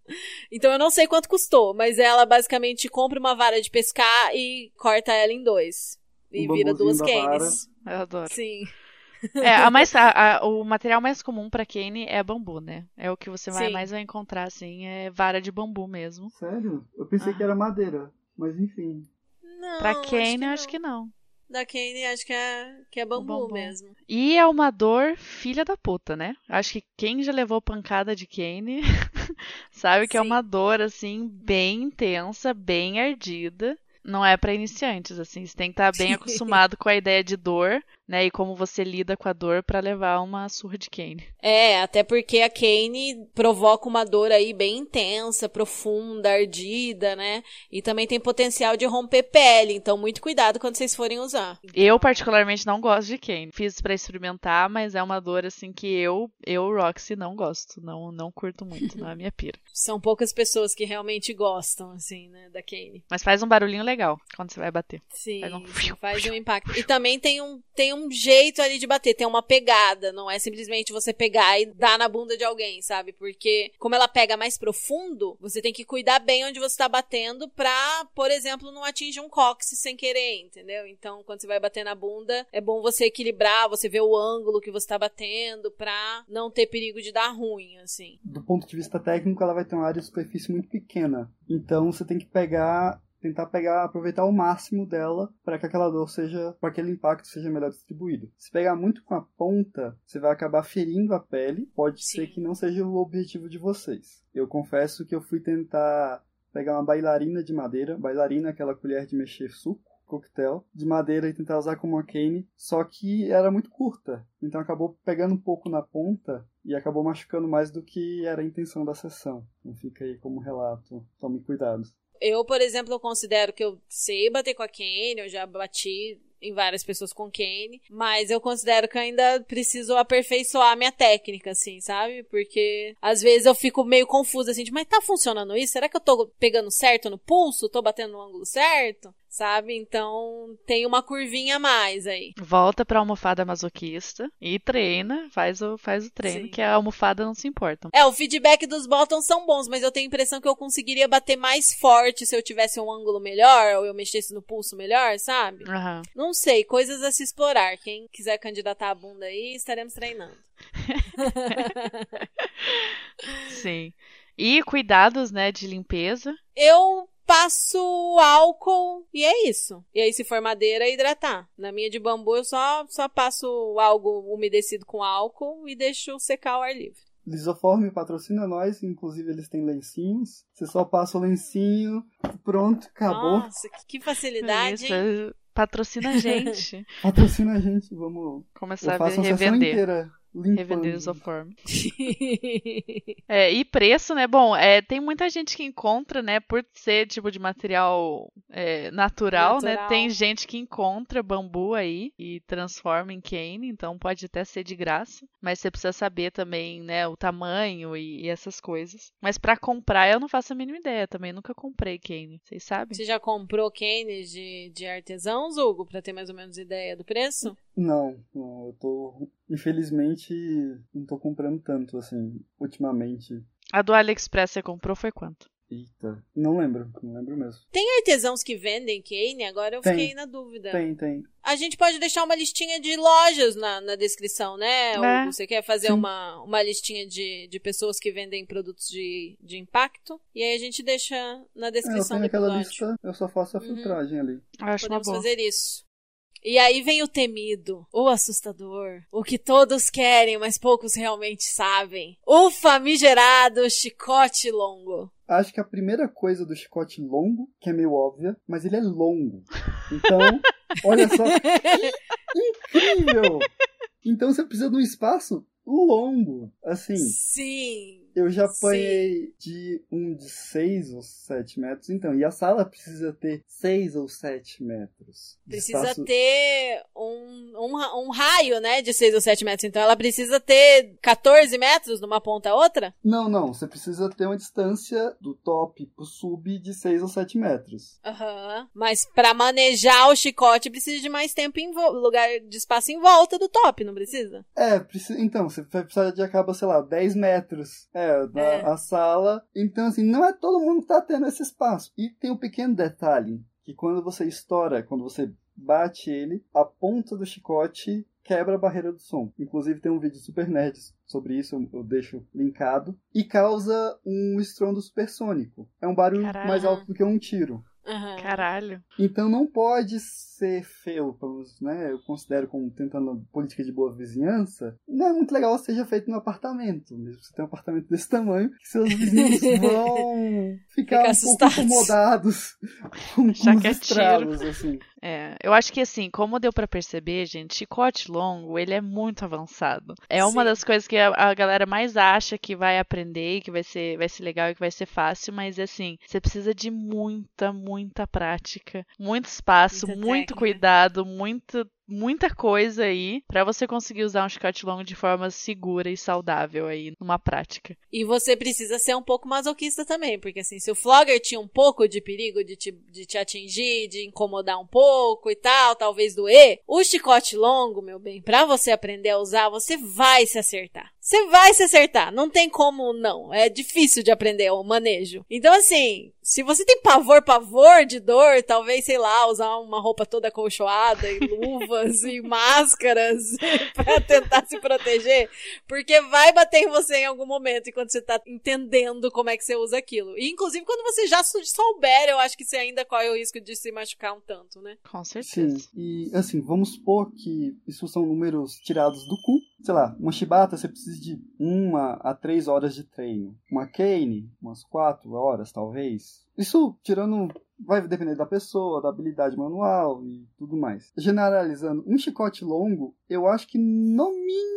Então eu não sei quanto custou, mas ela basicamente compra uma vara de pescar e corta ela em dois. E Um vira duas canes. Eu adoro. Sim. É, a mais, a- a- o material mais comum pra Kane é bambu, né? É o que você vai, mais vai encontrar, assim, é vara de bambu mesmo. Sério? Eu pensei Ah. que era madeira. Mas enfim. Não, Pra acho Kane, que acho não. que não. Da Kane, acho que é, que é bambu, bambu. mesmo. E é uma dor filha da puta, né? Acho que quem já levou pancada de Kane sabe que é Sim. uma dor, assim, bem intensa, bem ardida. Não é pra iniciantes, assim. Você tem que estar bem acostumado com a ideia de dor, né? E como você lida com a dor pra levar uma surra de Kane. É, até porque a Kane provoca uma dor aí bem intensa, profunda, ardida, né? E também tem potencial de romper pele, então muito cuidado quando vocês forem usar. Eu, particularmente, não gosto de Kane. Fiz pra experimentar, mas é uma dor, assim, que eu, eu, Roxy, não gosto. Não, não curto muito, não é a minha pira. São poucas pessoas que realmente gostam, assim, né, da Kane. Mas faz um barulhinho legal quando você vai bater. Sim, Faz um faz um impacto. E também tem um, tem um jeito ali de bater, tem uma pegada, não é simplesmente você pegar e dar na bunda de alguém, sabe? Porque como ela pega mais profundo, você tem que cuidar bem onde você tá batendo pra, por exemplo, não atingir um cóccix sem querer, entendeu? Então, quando você vai bater na bunda, é bom você equilibrar, você ver o ângulo que você tá batendo pra não ter perigo de dar ruim, assim. Do ponto de vista técnico, ela vai ter uma área de superfície muito pequena. Então você tem que pegar. Tentar pegar, aproveitar o máximo dela para que aquela dor seja, para que aquele impacto seja melhor distribuído. Se pegar muito com a ponta, você vai acabar ferindo a pele. Pode Sim. ser que não seja o objetivo de vocês. Eu confesso que eu fui tentar pegar uma bailarina de madeira, bailarina, aquela colher de mexer suco, coquetel, de madeira e tentar usar como uma cane, só que era muito curta. Então acabou pegando um pouco na ponta e acabou machucando mais do que era a intenção da sessão. Então fica aí como relato. Tome cuidado. Eu, por exemplo, considero que eu sei bater com a Kane, eu já bati em várias pessoas com Kane, mas eu considero que ainda preciso aperfeiçoar minha técnica, assim, sabe? Porque às vezes eu fico meio confusa, assim, de, mas tá funcionando isso? Será que eu tô pegando certo no pulso? Tô batendo no ângulo certo? Sabe? Então tem uma curvinha a mais aí. Volta pra almofada masoquista e treina, faz o, faz o treino, Sim. que a almofada não se importa. É, o feedback dos bottoms são bons, mas eu tenho a impressão que eu conseguiria bater mais forte se eu tivesse um ângulo melhor, ou eu mexesse no pulso melhor, sabe? Aham. Não sei, coisas a se explorar. Quem quiser candidatar a bunda aí, estaremos treinando. Sim. E cuidados, né, de limpeza. Eu passo álcool e é isso. E aí, se for madeira, hidratar. Na minha de bambu, eu só, só passo algo umedecido com álcool e deixo secar ao ar livre. Lisoforme patrocina nós, inclusive eles têm lencinhos. Você só passa o lencinho, pronto, acabou. Nossa, que, facilidade, Isso, é- patrocina a gente. Patrocina a gente, vamos. Começar Eu a faço a revender. inteira limpando. Revender isoforme. É, e preço, né? Bom, é, tem muita gente que encontra, né? Por ser tipo de material é, natural, né? Natural. Tem gente que encontra bambu aí e transforma em cane, então pode até ser de graça. Mas você precisa saber também, né? O tamanho e, e essas coisas. Mas pra comprar eu não faço a mínima ideia também. Nunca comprei cane. Vocês sabem? Você já comprou canes de, de artesãos, Hugo, pra ter mais ou menos ideia do preço? Não, não, eu tô. Infelizmente, não tô comprando tanto, assim, ultimamente. A do AliExpress você comprou foi quanto? Eita, não lembro, não lembro mesmo. Tem artesãos que vendem cane? Agora eu Tem. fiquei na dúvida. Tem, tem. A gente pode deixar uma listinha de lojas na, na descrição, né? É. Hugo? Você quer fazer Sim. uma, uma listinha de, de pessoas que vendem produtos de, de impacto? E aí a gente deixa na É, eu descrição tenho do aquela episódio. lista, eu só faço a Uhum. filtragem ali. Eu acho Podemos uma boa. fazer isso. E aí vem o temido, o assustador, o que todos querem, mas poucos realmente sabem. O famigerado chicote longo. Acho que a primeira coisa do chicote longo, que é meio óbvia, mas ele é longo. Então, olha só, incrível! Então você precisa de um espaço longo. Assim, Sim. eu já Sim. apanhei de um de 6 ou 7 metros, então, e a sala precisa ter 6 ou 7 metros. de Precisa espaço- ter um, um, um raio, né, de 6 ou 7 metros. Então ela precisa ter 14 metros numa ponta a outra? Não, não, você precisa ter uma distância do top pro sub de 6 ou 7 metros. Aham. Mas pra manejar o chicote precisa de mais tempo em vo- lugar de espaço em volta do top, não precisa? É, precisa, então, você vai precisar de acaba, sei lá, 10 metros é, da É. a sala. Então, assim, não é todo mundo que tá tendo esse espaço. E tem um pequeno detalhe, que quando você estoura, quando você bate ele, a ponta do chicote quebra a barreira do som. Inclusive tem um vídeo super nerd sobre isso, eu- deixo linkado. E causa um estrondo supersônico. É um barulho mais alto do que um tiro. Aham. Caralho. Então não pode ser feio, né? Eu considero como tentando política de boa vizinhança. Não é muito legal que seja feito no apartamento. Mesmo que você tem um apartamento desse tamanho, que seus vizinhos vão ficar Fica um pouco assustados. incomodados com, com Achar os que é tiro. estralos, assim. É, eu acho que assim, como deu pra perceber, gente, chicote longo, ele é muito avançado. É uma Sim. das coisas que a, a galera mais acha que vai aprender, que vai ser, vai ser legal e que vai ser fácil, mas assim, você precisa de muita, muita prática, muito espaço, Muita muito técnica. cuidado, muito muita coisa aí pra você conseguir usar um chicote longo de forma segura e saudável aí numa prática. E você precisa ser um pouco masoquista também, porque assim, se o flogger tinha um pouco de perigo de te, de te atingir, de incomodar um pouco e tal, talvez doer, o chicote longo, meu bem, pra você aprender a usar, você vai se acertar. Você vai se acertar, não tem como não. É difícil de aprender o manejo. Então assim, se você tem pavor, pavor de dor, talvez, sei lá, usar uma roupa toda acolchoada e luvas e máscaras pra tentar se proteger, porque vai bater em você em algum momento enquanto você tá entendendo como é que você usa aquilo. E inclusive quando você já sou- souber, eu acho que você ainda corre o risco de se machucar um tanto, né? Com Sim, certeza. e assim, vamos supor que isso são números tirados do cu. Sei lá, uma chibata você precisa de uma a três horas de treino. Uma cane, umas quatro horas talvez. Isso tirando. Vai depender da pessoa, da habilidade manual e tudo mais. Generalizando, um chicote longo, eu acho que no mínimo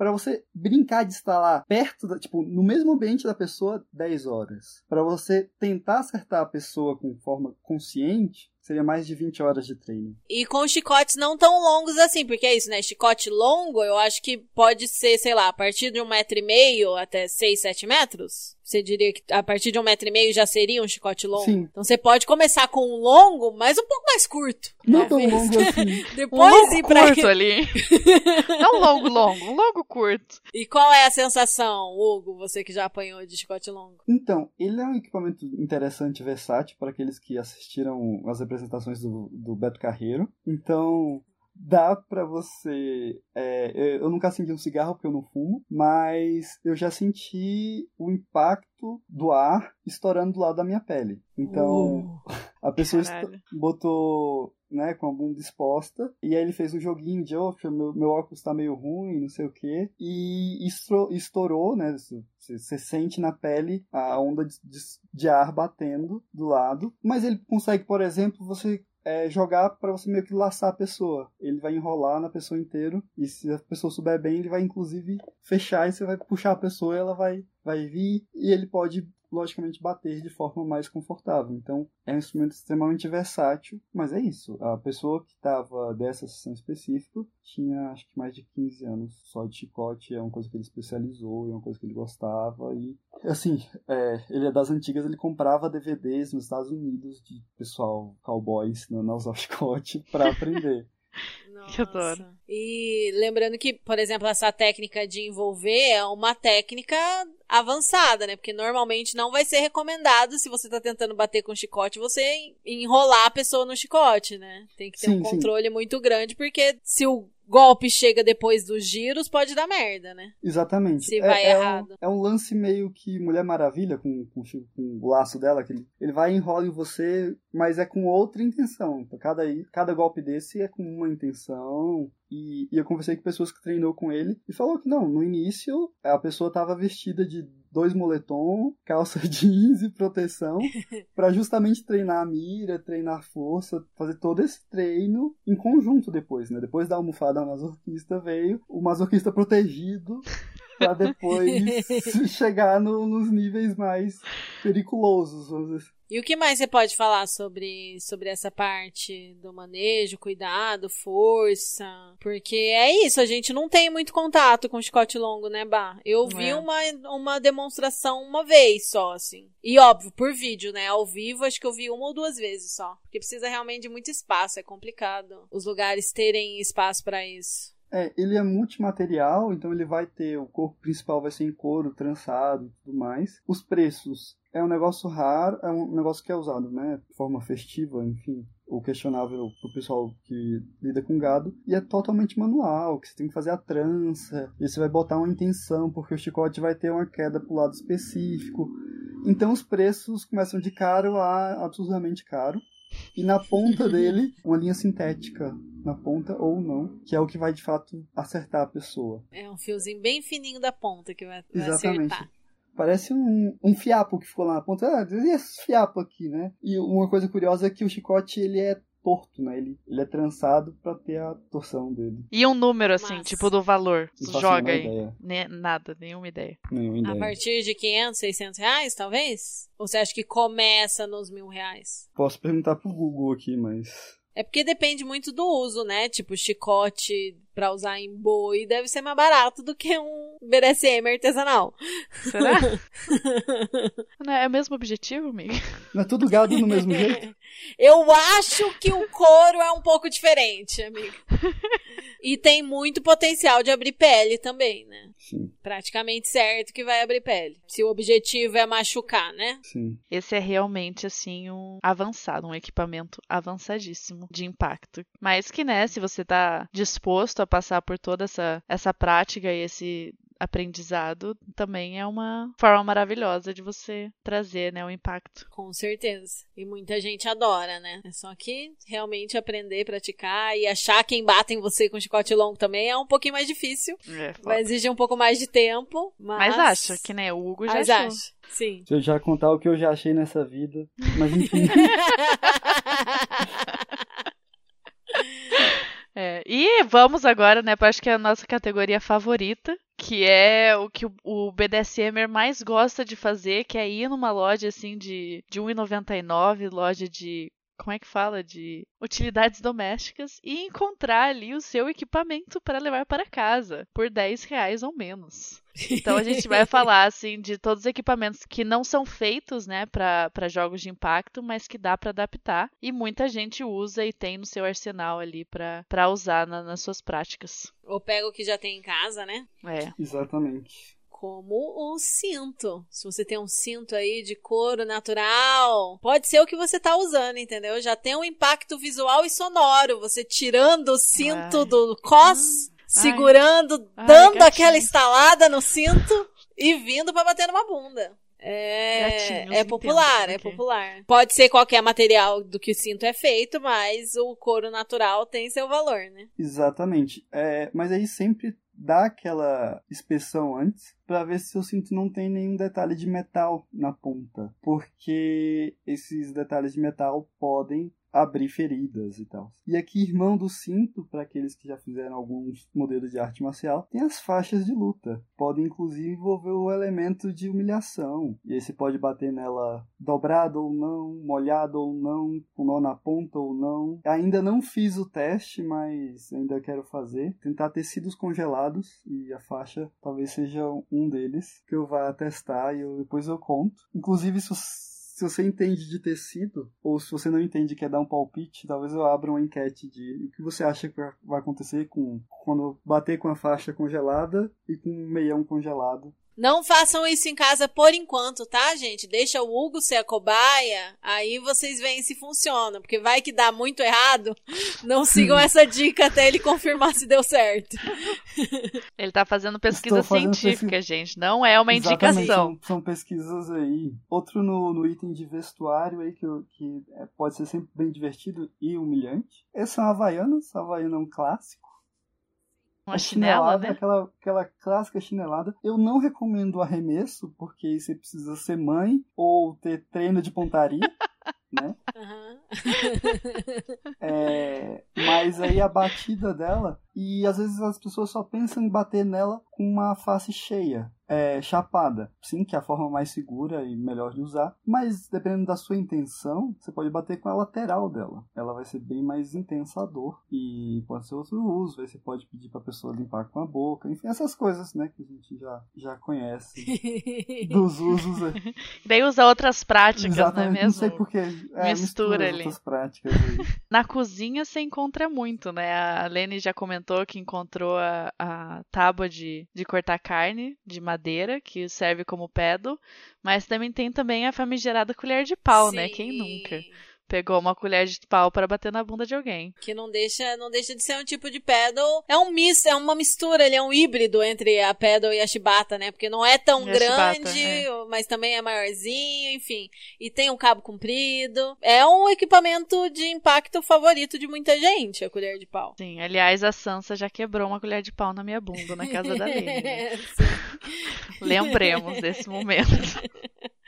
Pra você brincar de lá perto, da, tipo, no mesmo ambiente da pessoa 10 horas. Pra você tentar acertar a pessoa com forma consciente, seria mais de 20 horas de treino. E com chicotes não tão longos assim, porque é isso, né? Chicote longo, eu acho que pode ser, sei lá, a partir de um metro e meio até seis, sete metros. Você diria que a partir de um metro e meio já seria um chicote longo? Sim. Então você pode começar com um longo, mas um pouco mais curto. Não tão talvez. longo assim. Um Depois longo ir pra... curto ali. Não longo, longo. Um longo curto. E qual é a sensação, Hugo, você que já apanhou de chicote longo? Então, ele é um equipamento interessante e versátil para aqueles que assistiram as apresentações do, do Beto Carreiro. Então, dá pra você. é, eu nunca senti um cigarro porque eu não fumo, mas eu já senti o impacto do ar estourando do lado da minha pele. Então, a pessoa botou. Né, com a bunda exposta, e aí ele fez um joguinho de, oh, meu, meu óculos tá meio ruim, não sei o que, e estro- estourou, né, você, você sente na pele a onda de, de, de ar batendo do lado, mas ele consegue, por exemplo, você é, jogar para você meio que laçar a pessoa. Ele vai enrolar na pessoa inteiro e se a pessoa souber bem, ele vai inclusive fechar e você vai puxar a pessoa, e ela vai vai vir e ele pode logicamente bater de forma mais confortável. Então é um instrumento extremamente versátil, mas é isso. A pessoa que estava dessa sessão específica tinha acho que mais de 15 anos só de chicote, é uma coisa que ele especializou, é uma coisa que ele gostava e assim, é, ele é das antigas, ele comprava DVDs nos Estados Unidos de pessoal cowboy ensinando a usar o chicote para aprender. Que adoro. E lembrando que, por exemplo, essa técnica de envolver é uma técnica avançada, né? Porque normalmente não vai ser recomendado se você tá tentando bater com chicote, você enrolar a pessoa no chicote, né? Tem que ter Sim, um sim. controle muito grande, porque se o golpe chega depois dos giros, pode dar merda, né? Exatamente. Se é, vai é errado. Um, é um lance meio que Mulher Maravilha com, com, com o laço dela, que ele, ele vai e enrola em você, mas é com outra intenção. Então, Cada, cada golpe desse é com uma intenção. E, e eu conversei com pessoas que treinou com ele e falou que não, no início a pessoa estava vestida de dois moletom, calça jeans e proteção para justamente treinar a mira, treinar a força, fazer todo esse treino em conjunto depois, né? Depois da almofada masoquista veio o masoquista protegido para depois chegar no- nos níveis mais periculosos, vamos dizer assim. E o que mais você pode falar sobre, sobre essa parte do manejo, cuidado, força? Porque é isso, a gente não tem muito contato com chicote longo, né, Bah? Eu vi É. uma, uma demonstração uma vez só, assim. E óbvio, por vídeo, né? Ao vivo, acho que eu vi uma ou duas vezes só. Porque precisa realmente de muito espaço, é complicado os lugares terem espaço pra isso. É, ele é multimaterial, então ele vai ter, o corpo principal vai ser em couro, trançado e tudo mais. Os preços é um negócio raro, é um negócio que é usado, né, de forma festiva, enfim, ou questionável pro pessoal que lida com gado, e é totalmente manual, que você tem que fazer a trança, e você vai botar uma intenção, porque o chicote vai ter uma queda pro lado específico. Então os preços começam de caro a absurdamente caro. E na ponta dele, uma linha sintética. Na ponta ou não, que é o que vai de fato acertar a pessoa. É um fiozinho bem fininho da ponta que vai, vai Exatamente. acertar. Parece um, um fiapo que ficou lá na ponta. Ah, e esse fiapo aqui, né? E uma coisa curiosa é que o chicote ele é torto, né? Ele, ele é trançado pra ter a torção dele. E um número, assim, tipo do valor. A Joga aí. Ne- nada, nenhuma ideia. Nenhuma A ideia. partir de 500, 600 reais, talvez? Ou você acha que começa nos mil reais? Posso perguntar pro Google aqui, mas. É porque depende muito do uso, né? Tipo, chicote pra usar em boi deve ser mais barato do que um BDSM artesanal. Será? Não é o mesmo objetivo, amiga? Não é tudo gado do mesmo jeito? Eu acho que o couro é um pouco diferente, amigo. E tem muito potencial de abrir pele também, né? Sim, Praticamente certo que vai abrir pele. Se o objetivo é machucar, né? sim. Esse é realmente, assim, um avançado, um equipamento avançadíssimo de impacto. Mas que, né, se você tá disposto a passar por toda essa, essa prática e esse aprendizado, também é uma forma maravilhosa de você trazer, né, o impacto. Com certeza. E muita gente adora, né? É só que realmente aprender, praticar e achar quem bate em você com chicote longo também é um pouquinho mais difícil. É. Vai exigir um pouco mais de tempo, mas... Mas acho que, né, o Hugo já Mas achou. acho. Sim. Se eu já contar o que eu já achei nessa vida. Mas enfim. E vamos agora, né, para acho que é a nossa categoria favorita, que é o que o- o BDSMer mais gosta de fazer, que é ir numa loja assim de, de 1,99, loja de. Como é que fala? De utilidades domésticas e encontrar ali o seu equipamento para levar para casa por 10 reais ou menos. Então a gente vai falar assim de todos os equipamentos que não são feitos, né, para jogos de impacto, mas que dá para adaptar e muita gente usa e tem no seu arsenal ali para para usar na- nas suas práticas. Ou pega o que já tem em casa, né? É. Exatamente. Como o cinto. Se você tem um cinto aí de couro natural, pode ser o que você tá usando, entendeu? Já tem um impacto visual e sonoro. Você tirando o cinto Ai. do cos, segurando, Ai, dando gatinho. aquela estalada no cinto e vindo pra bater numa bunda. É, Gatinhos é popular, intensos é aqui. popular. Pode ser qualquer material do que o cinto é feito, mas o couro natural tem seu valor, né? Exatamente. É, mas aí sempre dá aquela inspeção antes para ver se seu cinto não tem nenhum detalhe de metal na ponta, porque esses detalhes de metal podem abrir feridas e tal. E aqui, irmão do cinto, para aqueles que já fizeram alguns modelos de arte marcial, tem as faixas de luta. Podem inclusive envolver o elemento de humilhação. E aí você pode bater nela dobrado ou não, molhado ou não, com nó na ponta ou não. Ainda não fiz o teste, mas ainda quero fazer. Tentar tecidos congelados e a faixa talvez seja um deles que eu vá testar e eu- depois eu conto. Inclusive, você se você entende de tecido, ou se você não entende e quer dar um palpite, talvez eu abra uma enquete de o que você acha que vai acontecer com quando bater com a faixa congelada e com um meião congelado. Não façam isso em casa por enquanto, tá, gente? Deixa o Hugo ser a cobaia, aí vocês veem se funciona, porque vai que dá muito errado. Não sigam essa dica até ele confirmar se deu certo. Ele tá fazendo pesquisa fazendo científica, gente. Não é uma Exatamente, indicação. São, são pesquisas aí. Outro no, no item de vestuário aí que, eu- que é- pode ser sempre bem divertido e humilhante. Essas são havaianas. Havaiana é um clássico. Uma A chinela, né? Aquela, aquela clássica chinelada. Eu não recomendo o arremesso, porque você precisa ser mãe ou ter treino de pontaria, né? Aham. É, mas aí a batida dela, e às vezes as pessoas só pensam em bater nela com uma face cheia, é, chapada. Sim, que é a forma mais segura e melhor de usar, mas dependendo da sua intenção, você pode bater com a lateral dela. Ela vai ser bem mais intensa a dor e pode ser outro uso. Aí você pode pedir pra pessoa limpar com a boca, enfim, essas coisas, né, que a gente já, já conhece dos usos. é. Daí usa outras práticas, não é Exatamente, mesmo? não sei porquê. É, Mistura as ali. outras práticas aí. Na cozinha você encontra muito, né? A Lene já comentou que encontrou a, a tábua de, de cortar carne de madeira, que serve como pedo, mas também tem também a famigerada colher de pau, né? Quem Sim. nunca pegou uma colher de pau para bater na bunda de alguém? Que não deixa, não deixa de ser um tipo de pedal. É um misto, é uma mistura, ele é um híbrido entre a pedal e a chibata, né? Porque não é tão E chibata, grande, é. mas também é maiorzinho, enfim. E tem um cabo comprido. É um equipamento de impacto favorito de muita gente, a colher de pau. Sim, aliás, a Sansa já quebrou uma colher de pau na minha bunda na casa da Lene. Lembremos desse momento.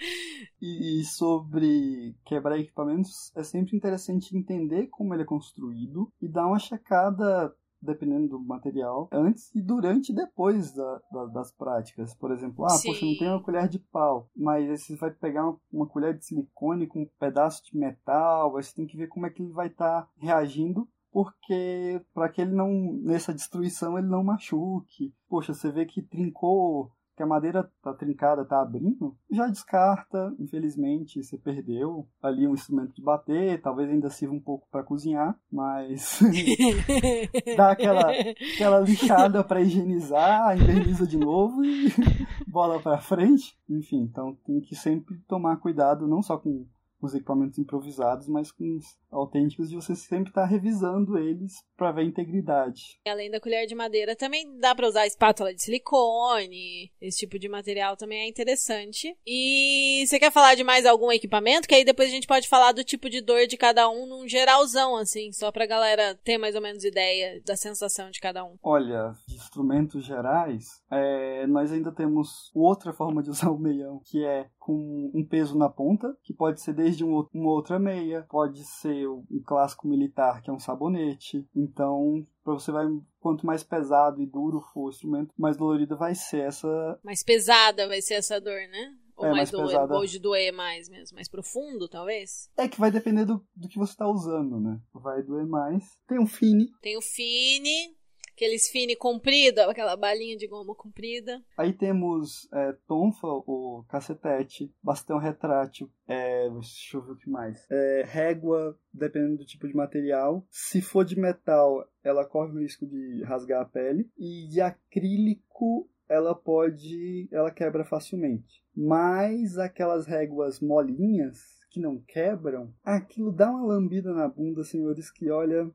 E, sobre quebrar equipamentos, é sempre interessante entender como ele é construído e dar uma checada, dependendo do material, antes e durante e depois da- da- das práticas. Por exemplo, ah, Sim. poxa, não tem uma colher de pau, mas aí você vai pegar uma, uma colher de silicone com um pedaço de metal, aí você tem que ver como é que ele vai estar reagindo porque para que ele não nessa destruição ele não machuque. Poxa, você vê que trincou, que a madeira tá trincada, tá abrindo, já descarta, infelizmente, você perdeu ali um instrumento de bater, talvez ainda sirva um pouco para cozinhar, mas dá aquela aquela lixada para higienizar, inverniza de novo e bola para frente. Enfim, então tem que sempre tomar cuidado não só com os equipamentos improvisados, mas com os autênticos de você sempre estar revisando eles para ver a integridade. Além da colher de madeira, também dá pra usar espátula de silicone. Esse tipo de material também é interessante. E você quer falar de mais algum equipamento? Que aí depois a gente pode falar do tipo de dor de cada um num geralzão, assim, só pra galera ter mais ou menos ideia da sensação de cada um. Olha, de instrumentos gerais, é, nós ainda temos outra forma de usar o meião, que é com um peso na ponta, que pode ser desde um, uma outra meia, pode ser um clássico militar, que é um sabonete. Então, para você vai quanto mais pesado e duro for o instrumento, mais dolorida vai ser essa Mais pesada vai ser essa dor, né? Ou É, mais, mais doer, pesada. ou de doer mais mesmo, mais profundo, talvez. é que vai depender do, do que você está usando, né? Vai doer mais. Tem um fine, Tem o fine, aqueles fine comprido, aquela balinha de goma comprida. Aí temos é, tonfa ou cacetete, bastão retrátil, é, deixa eu ver o que mais. É, régua, dependendo do tipo de material. Se for de metal, ela corre o risco de rasgar a pele. E de acrílico, ela pode. ela quebra facilmente. Mas aquelas réguas molinhas que não quebram, aquilo dá uma lambida na bunda, senhores, que olha,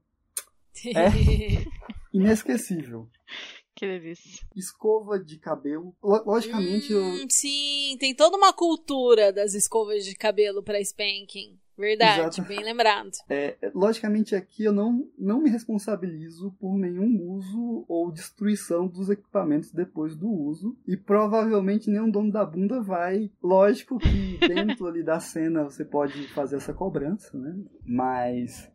É? inesquecível. Que delícia. Escova de cabelo. Lo- Logicamente, eu, Hum, sim, tem toda uma cultura das escovas de cabelo pra spanking. Verdade, Exato. bem lembrado. É, logicamente aqui eu não, não me responsabilizo por nenhum uso ou destruição dos equipamentos depois do uso. E provavelmente nenhum dono da bunda vai. Lógico que dentro ali da cena você pode fazer essa cobrança, né? Mas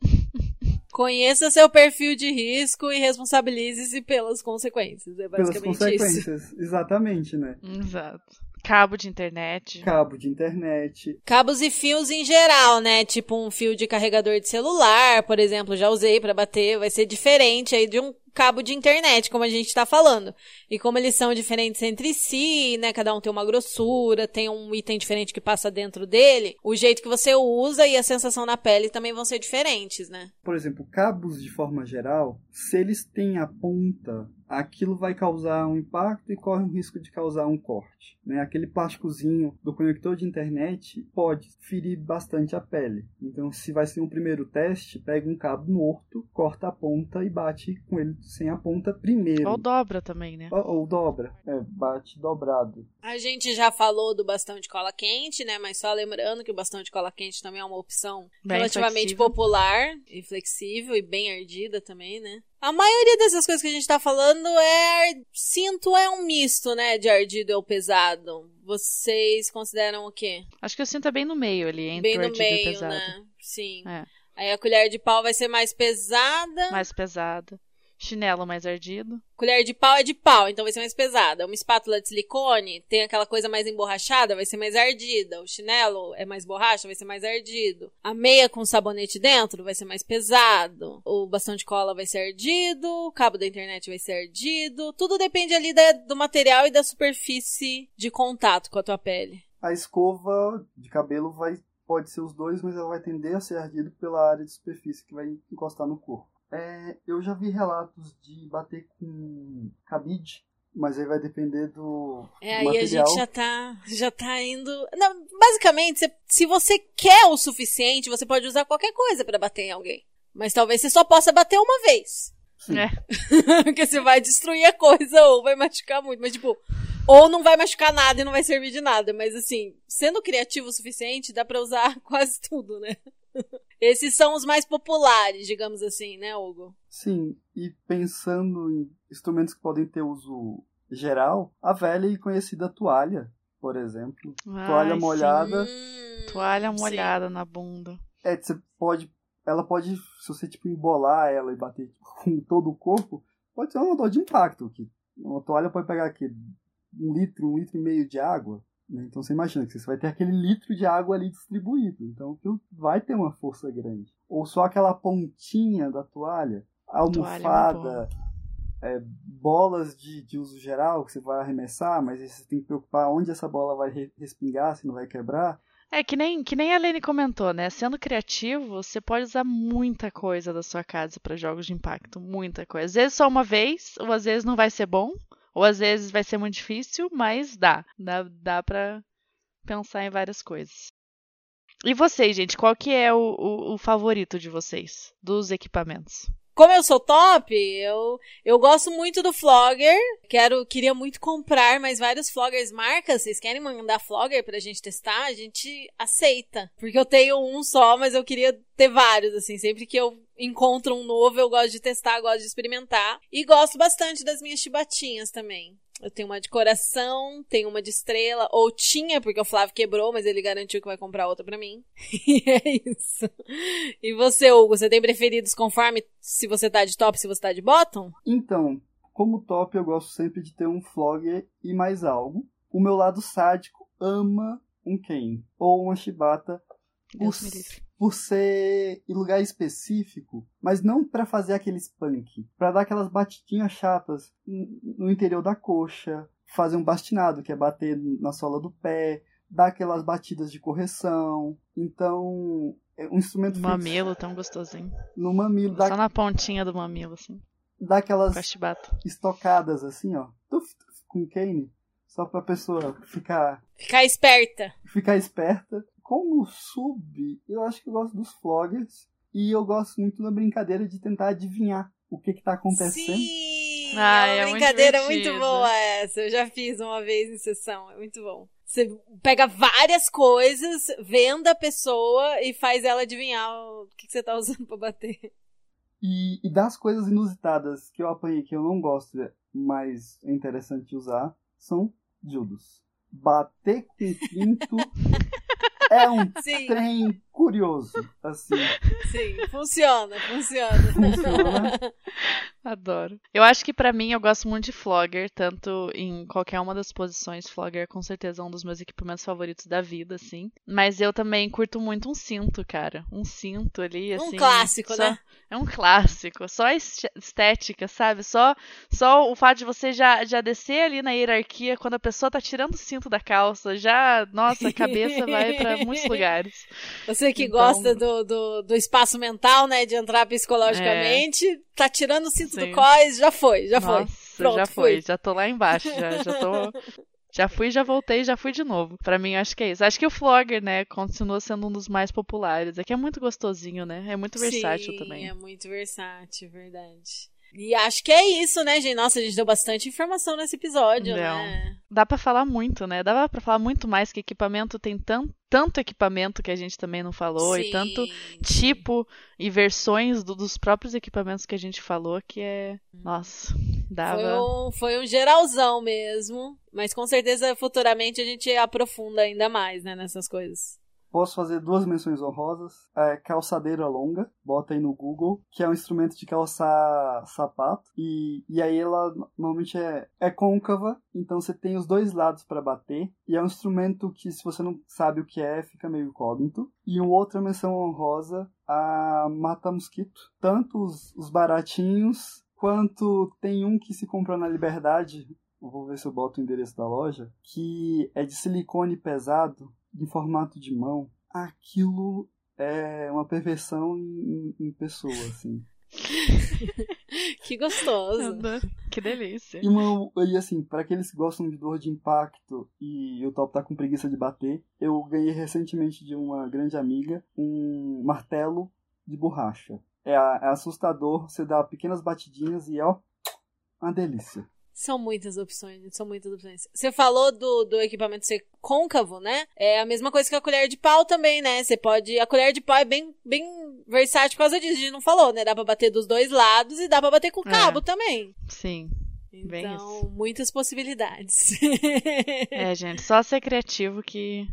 Conheça seu perfil de risco e responsabilize-se pelas consequências. É pelas basicamente isso. consequências. Exatamente, né? Exato. Cabo de internet. Cabo de internet. Cabos e fios em geral, né? Tipo um fio de carregador de celular, por exemplo, já usei pra bater, vai ser diferente aí de um cabo de internet, como a gente tá falando. E como eles são diferentes entre si, né? Cada um tem uma grossura, tem um item diferente que passa dentro dele, o jeito que você usa e a sensação na pele também vão ser diferentes, né? Por exemplo, cabos de forma geral, se eles têm a ponta, aquilo vai causar um impacto e corre um risco de causar um corte. Né? Aquele plásticozinho do conector de internet pode ferir bastante a pele. Então, se vai ser um primeiro teste, pega um cabo morto, corta a ponta e bate com ele sem a ponta primeiro. Ou dobra também, né? Ou, ou dobra. É, bate dobrado. A gente já falou do bastão de cola quente, né? Mas só lembrando que o bastão de cola quente também é uma opção Bem relativamente flexível. popular e flexível e bem ardida também, né? A maioria dessas coisas que a gente tá falando é. Cinto é um misto, né? De ardido ou pesado. Vocês consideram o quê? Acho que eu sinto é bem no meio ali, entre bem o no ardido e o meio, pesado. né? Sim. É. Aí a colher de pau vai ser mais pesada. Mais pesado. Chinelo mais ardido. Colher de pau é de pau, então vai ser mais pesada. Uma espátula de silicone tem aquela coisa mais emborrachada, vai ser mais ardida. O chinelo é mais borracha, vai ser mais ardido. A meia com sabonete dentro vai ser mais pesado. O bastão de cola vai ser ardido. O cabo da internet vai ser ardido. Tudo depende ali da- do material e da superfície de contato com a tua pele. A escova de cabelo vai pode ser os dois, mas ela vai tender a ser ardida pela área de superfície que vai encostar no corpo. É, eu já vi relatos de bater com cabide, mas aí vai depender do, É, do aí a material. gente já tá, já tá indo. Não, basicamente, se, se você quer o suficiente, você pode usar qualquer coisa pra bater em alguém. Mas talvez você só possa bater uma vez. Sim. É. Porque você vai destruir a coisa ou vai machucar muito. Mas, tipo, ou não vai machucar nada e não vai servir de nada. Mas, assim, sendo criativo o suficiente, dá pra usar quase tudo, né? Esses são os mais populares, digamos assim, né, Hugo? Sim, e pensando em instrumentos que podem ter uso geral, a velha e conhecida toalha, por exemplo. Toalha Ai, sim. molhada. Hum, Toalha sim. molhada na bunda. É, você pode. Ela pode, se você tipo, embolar ela e bater tipo, com todo o corpo, pode ser uma dor de impacto. Que uma toalha pode pegar aqui um litro, um litro e meio de água. Né? Então você imagina que você vai ter aquele litro de água ali distribuído. Então aquilo vai ter uma força grande. Ou só aquela pontinha da toalha, Toalha é almofada, é, bolas de, de uso geral que você vai arremessar, mas aí você tem que preocupar onde essa bola vai re- respingar, se não vai quebrar. É que nem, que nem a Lene comentou, né? Sendo criativo, você pode usar muita coisa da sua casa para jogos de impacto. Muita coisa. Às vezes só uma vez, ou às vezes não vai ser bom, ou às vezes vai ser muito difícil, mas dá. Dá, dá pra pensar em várias coisas. E vocês, gente, qual que é o, o, o favorito de vocês dos equipamentos? Como eu sou top, eu, eu gosto muito do Flogger. Quero, queria muito comprar mais vários Floggers marcas. Vocês querem mandar Flogger pra gente testar? A gente aceita. Porque eu tenho um só, mas eu queria ter vários, assim. Sempre que eu encontro um novo, eu gosto de testar, gosto de experimentar. E gosto bastante das minhas chibatinhas também. Eu tenho uma de coração, tenho uma de estrela, ou tinha, porque o Flávio quebrou, mas ele garantiu que vai comprar outra pra mim. E é isso. E você, Hugo, você tem preferidos conforme se você tá de top, se você tá de bottom? Então, como top, eu gosto sempre de ter um Flogger e mais algo. O meu lado sádico ama um Ken ou uma Shibata por, Deus me livre. por ser em lugar específico, mas não pra fazer aqueles punk, Pra dar aquelas batidinhas chatas no interior da coxa, fazer um bastinado, que é bater na sola do pé, dar aquelas batidas de correção. Então, é um instrumento feito Mamilo tão gostosinho. no mamilo, Só dá, na pontinha do mamilo, assim. dá aquelas estocadas assim, ó, tuf, tuf, com cane, só pra pessoa ficar, Ficar esperta. ficar esperta. Como sub, eu acho que eu gosto dos floggers e eu gosto muito da brincadeira de tentar adivinhar o que que tá acontecendo. Sim! Ah, é é uma muito brincadeira muito, divertido. boa essa. Eu já fiz uma vez em sessão. É muito bom. Você pega várias coisas, venda a pessoa e faz ela adivinhar o que, que você tá usando pra bater. E, e das coisas inusitadas que eu apanhei que eu não gosto, mas é interessante usar, são dildos. Bater com pinto é um Sim, trem curioso, assim. sim. Funciona, funciona. Funciona. Adoro. Eu acho que pra mim eu gosto muito de flogger, tanto em qualquer uma das posições. Flogger com certeza é um dos meus equipamentos favoritos da vida, assim. Mas eu também curto muito um cinto, cara. Um cinto ali, assim. um clássico, só- né? É um clássico. Só a est- estética, sabe? Só, só o fato de você já, já descer ali na hierarquia quando a pessoa tá tirando o cinto da calça, já, nossa, a cabeça vai pra muitos lugares. Você que Então- gosta do, do, do espaço mental, né? De entrar psicologicamente, tá tirando o cinto do Sim. cós, já foi, já foi. Nossa, Pronto, já foi. fui. Já tô lá embaixo, já, já tô. Já fui, já voltei, já fui de novo. Pra mim, acho que é isso. Acho que o Flogger, né, continua sendo um dos mais populares. É que é muito gostosinho, né? É muito versátil Sim, também. É muito versátil, verdade. E acho que é isso, né, gente? Nossa, a gente deu bastante informação nesse episódio, Deu. né? Dá pra falar muito, né? Dá pra falar muito mais que equipamento tem tan tanto equipamento que a gente também não falou e Sim. tanto tipo e versões do- dos próprios equipamentos que a gente falou que é. Nossa, dava. Foi um, foi um geralzão mesmo. Mas com certeza futuramente a gente aprofunda ainda mais, né, nessas coisas. Posso fazer duas menções honrosas. É, calçadeira longa, bota aí no Google, que é um instrumento de calçar sapato. E, e aí ela normalmente é, é côncava, então você tem os dois lados para bater. E é um instrumento que, se você não sabe o que é, fica meio incógnito. E uma outra menção honrosa, a mata-mosquito. Tanto os, os baratinhos, quanto tem um que se comprou na Liberdade. Vou ver se eu boto o endereço da loja. Que é de silicone pesado em formato de mão, aquilo é uma perversão em, em pessoa, assim. Que gostoso. Que delícia. E, uma, e assim, para aqueles que gostam de dor de impacto e o top tá com preguiça de bater, eu ganhei recentemente de uma grande amiga um martelo de borracha. É, é assustador, você dá pequenas batidinhas e ó, uma delícia. São muitas opções, são muitas opções. Você falou do, do equipamento ser côncavo, né? É a mesma coisa que a colher de pau também, né? Você pode. A colher de pau é bem, bem versátil por causa disso. A gente não falou, né? Dá pra bater dos dois lados e dá pra bater com o É. cabo também. Sim. Bem Então, muitas possibilidades. É, gente, só ser criativo que.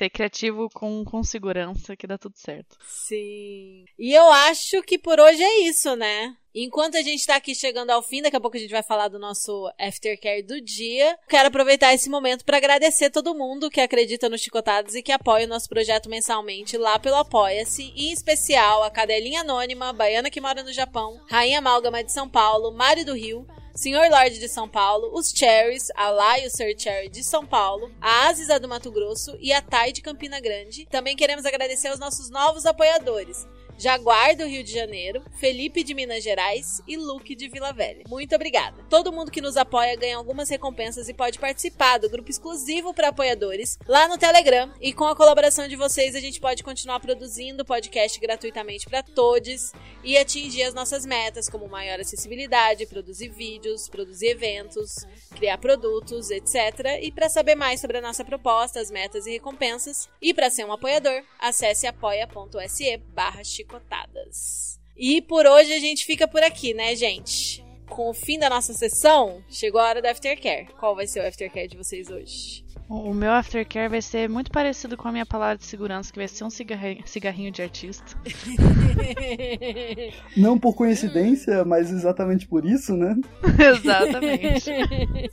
Ser criativo com, com segurança que dá tudo certo. Sim. E eu acho que por hoje é isso, né? Enquanto a gente tá aqui chegando ao fim, daqui a pouco a gente vai falar do nosso aftercare do dia. Quero aproveitar esse momento para agradecer todo mundo que acredita nos Chicotados e que apoia o nosso projeto mensalmente lá pelo Apoia-se. Em especial a Cadelinha Anônima, Baiana que mora no Japão, Rainha Amálgama de São Paulo, Mário do Rio, Senhor Lorde de São Paulo, os Cherries, a Lai e o Sir Cherry de São Paulo, a Aziza do Mato Grosso e a Tai de Campina Grande. Também queremos agradecer aos nossos novos apoiadores. Jaguar do Rio de Janeiro, Felipe de Minas Gerais e Luke de Vila Velha. Muito obrigada. Todo mundo que nos apoia ganha algumas recompensas e pode participar do grupo exclusivo para apoiadores lá no Telegram. E com a colaboração de vocês, a gente pode continuar produzindo podcast gratuitamente para todos e atingir as nossas metas, como maior acessibilidade, produzir vídeos, produzir eventos, criar produtos, etc. E para saber mais sobre a nossa proposta, as metas e recompensas, e para ser um apoiador, acesse apoia.se barra chicotadas. E por hoje a gente fica por aqui, né, gente? com o fim da nossa sessão, chegou a hora do aftercare. Qual vai ser o aftercare de vocês hoje? O meu aftercare vai ser muito parecido com a minha palavra de segurança, que vai ser um cigarrinho, cigarrinho de artista. Não por coincidência, mas exatamente por isso, né? Exatamente.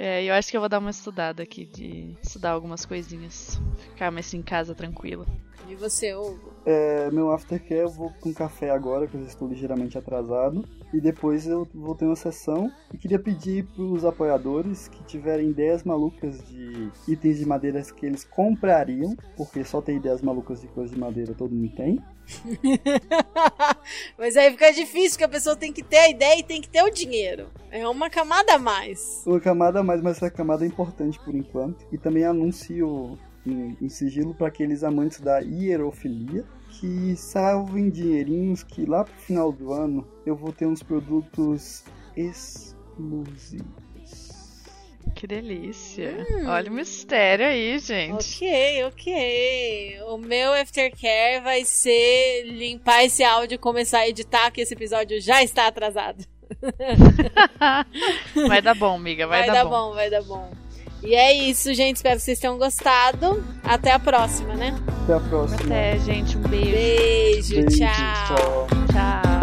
É, eu acho que eu vou dar uma estudada aqui, de estudar algumas coisinhas. Ficar mais em casa tranquila. E você, Hugo? É, meu aftercare eu vou com café agora, que eu já estou ligeiramente atrasado. E depois eu vou ter uma sessão. E queria pedir para os apoiadores que tiverem ideias malucas de itens de madeiras que eles comprariam, porque só tem ideias malucas de coisas de madeira todo mundo tem. Mas aí fica difícil, porque a pessoa tem que ter a ideia e tem que ter o dinheiro. É uma camada a mais. Uma camada a mais, mas essa camada é importante por enquanto. E também anuncio em, em sigilo para aqueles amantes da hierofilia que salvem dinheirinhos que lá pro final do ano eu vou ter uns produtos exclusivos. Que delícia. Olha o mistério aí, gente. Ok, ok. O meu aftercare vai ser limpar esse áudio e começar a editar, que esse episódio já está atrasado. Vai dar bom, amiga. Vai, dar, bom. vai dar bom. E é isso, gente. Espero que vocês tenham gostado. Até a próxima, né? Até a próxima. Até, gente. Um beijo. Beijo, Beijo, tchau. tchau. Tchau.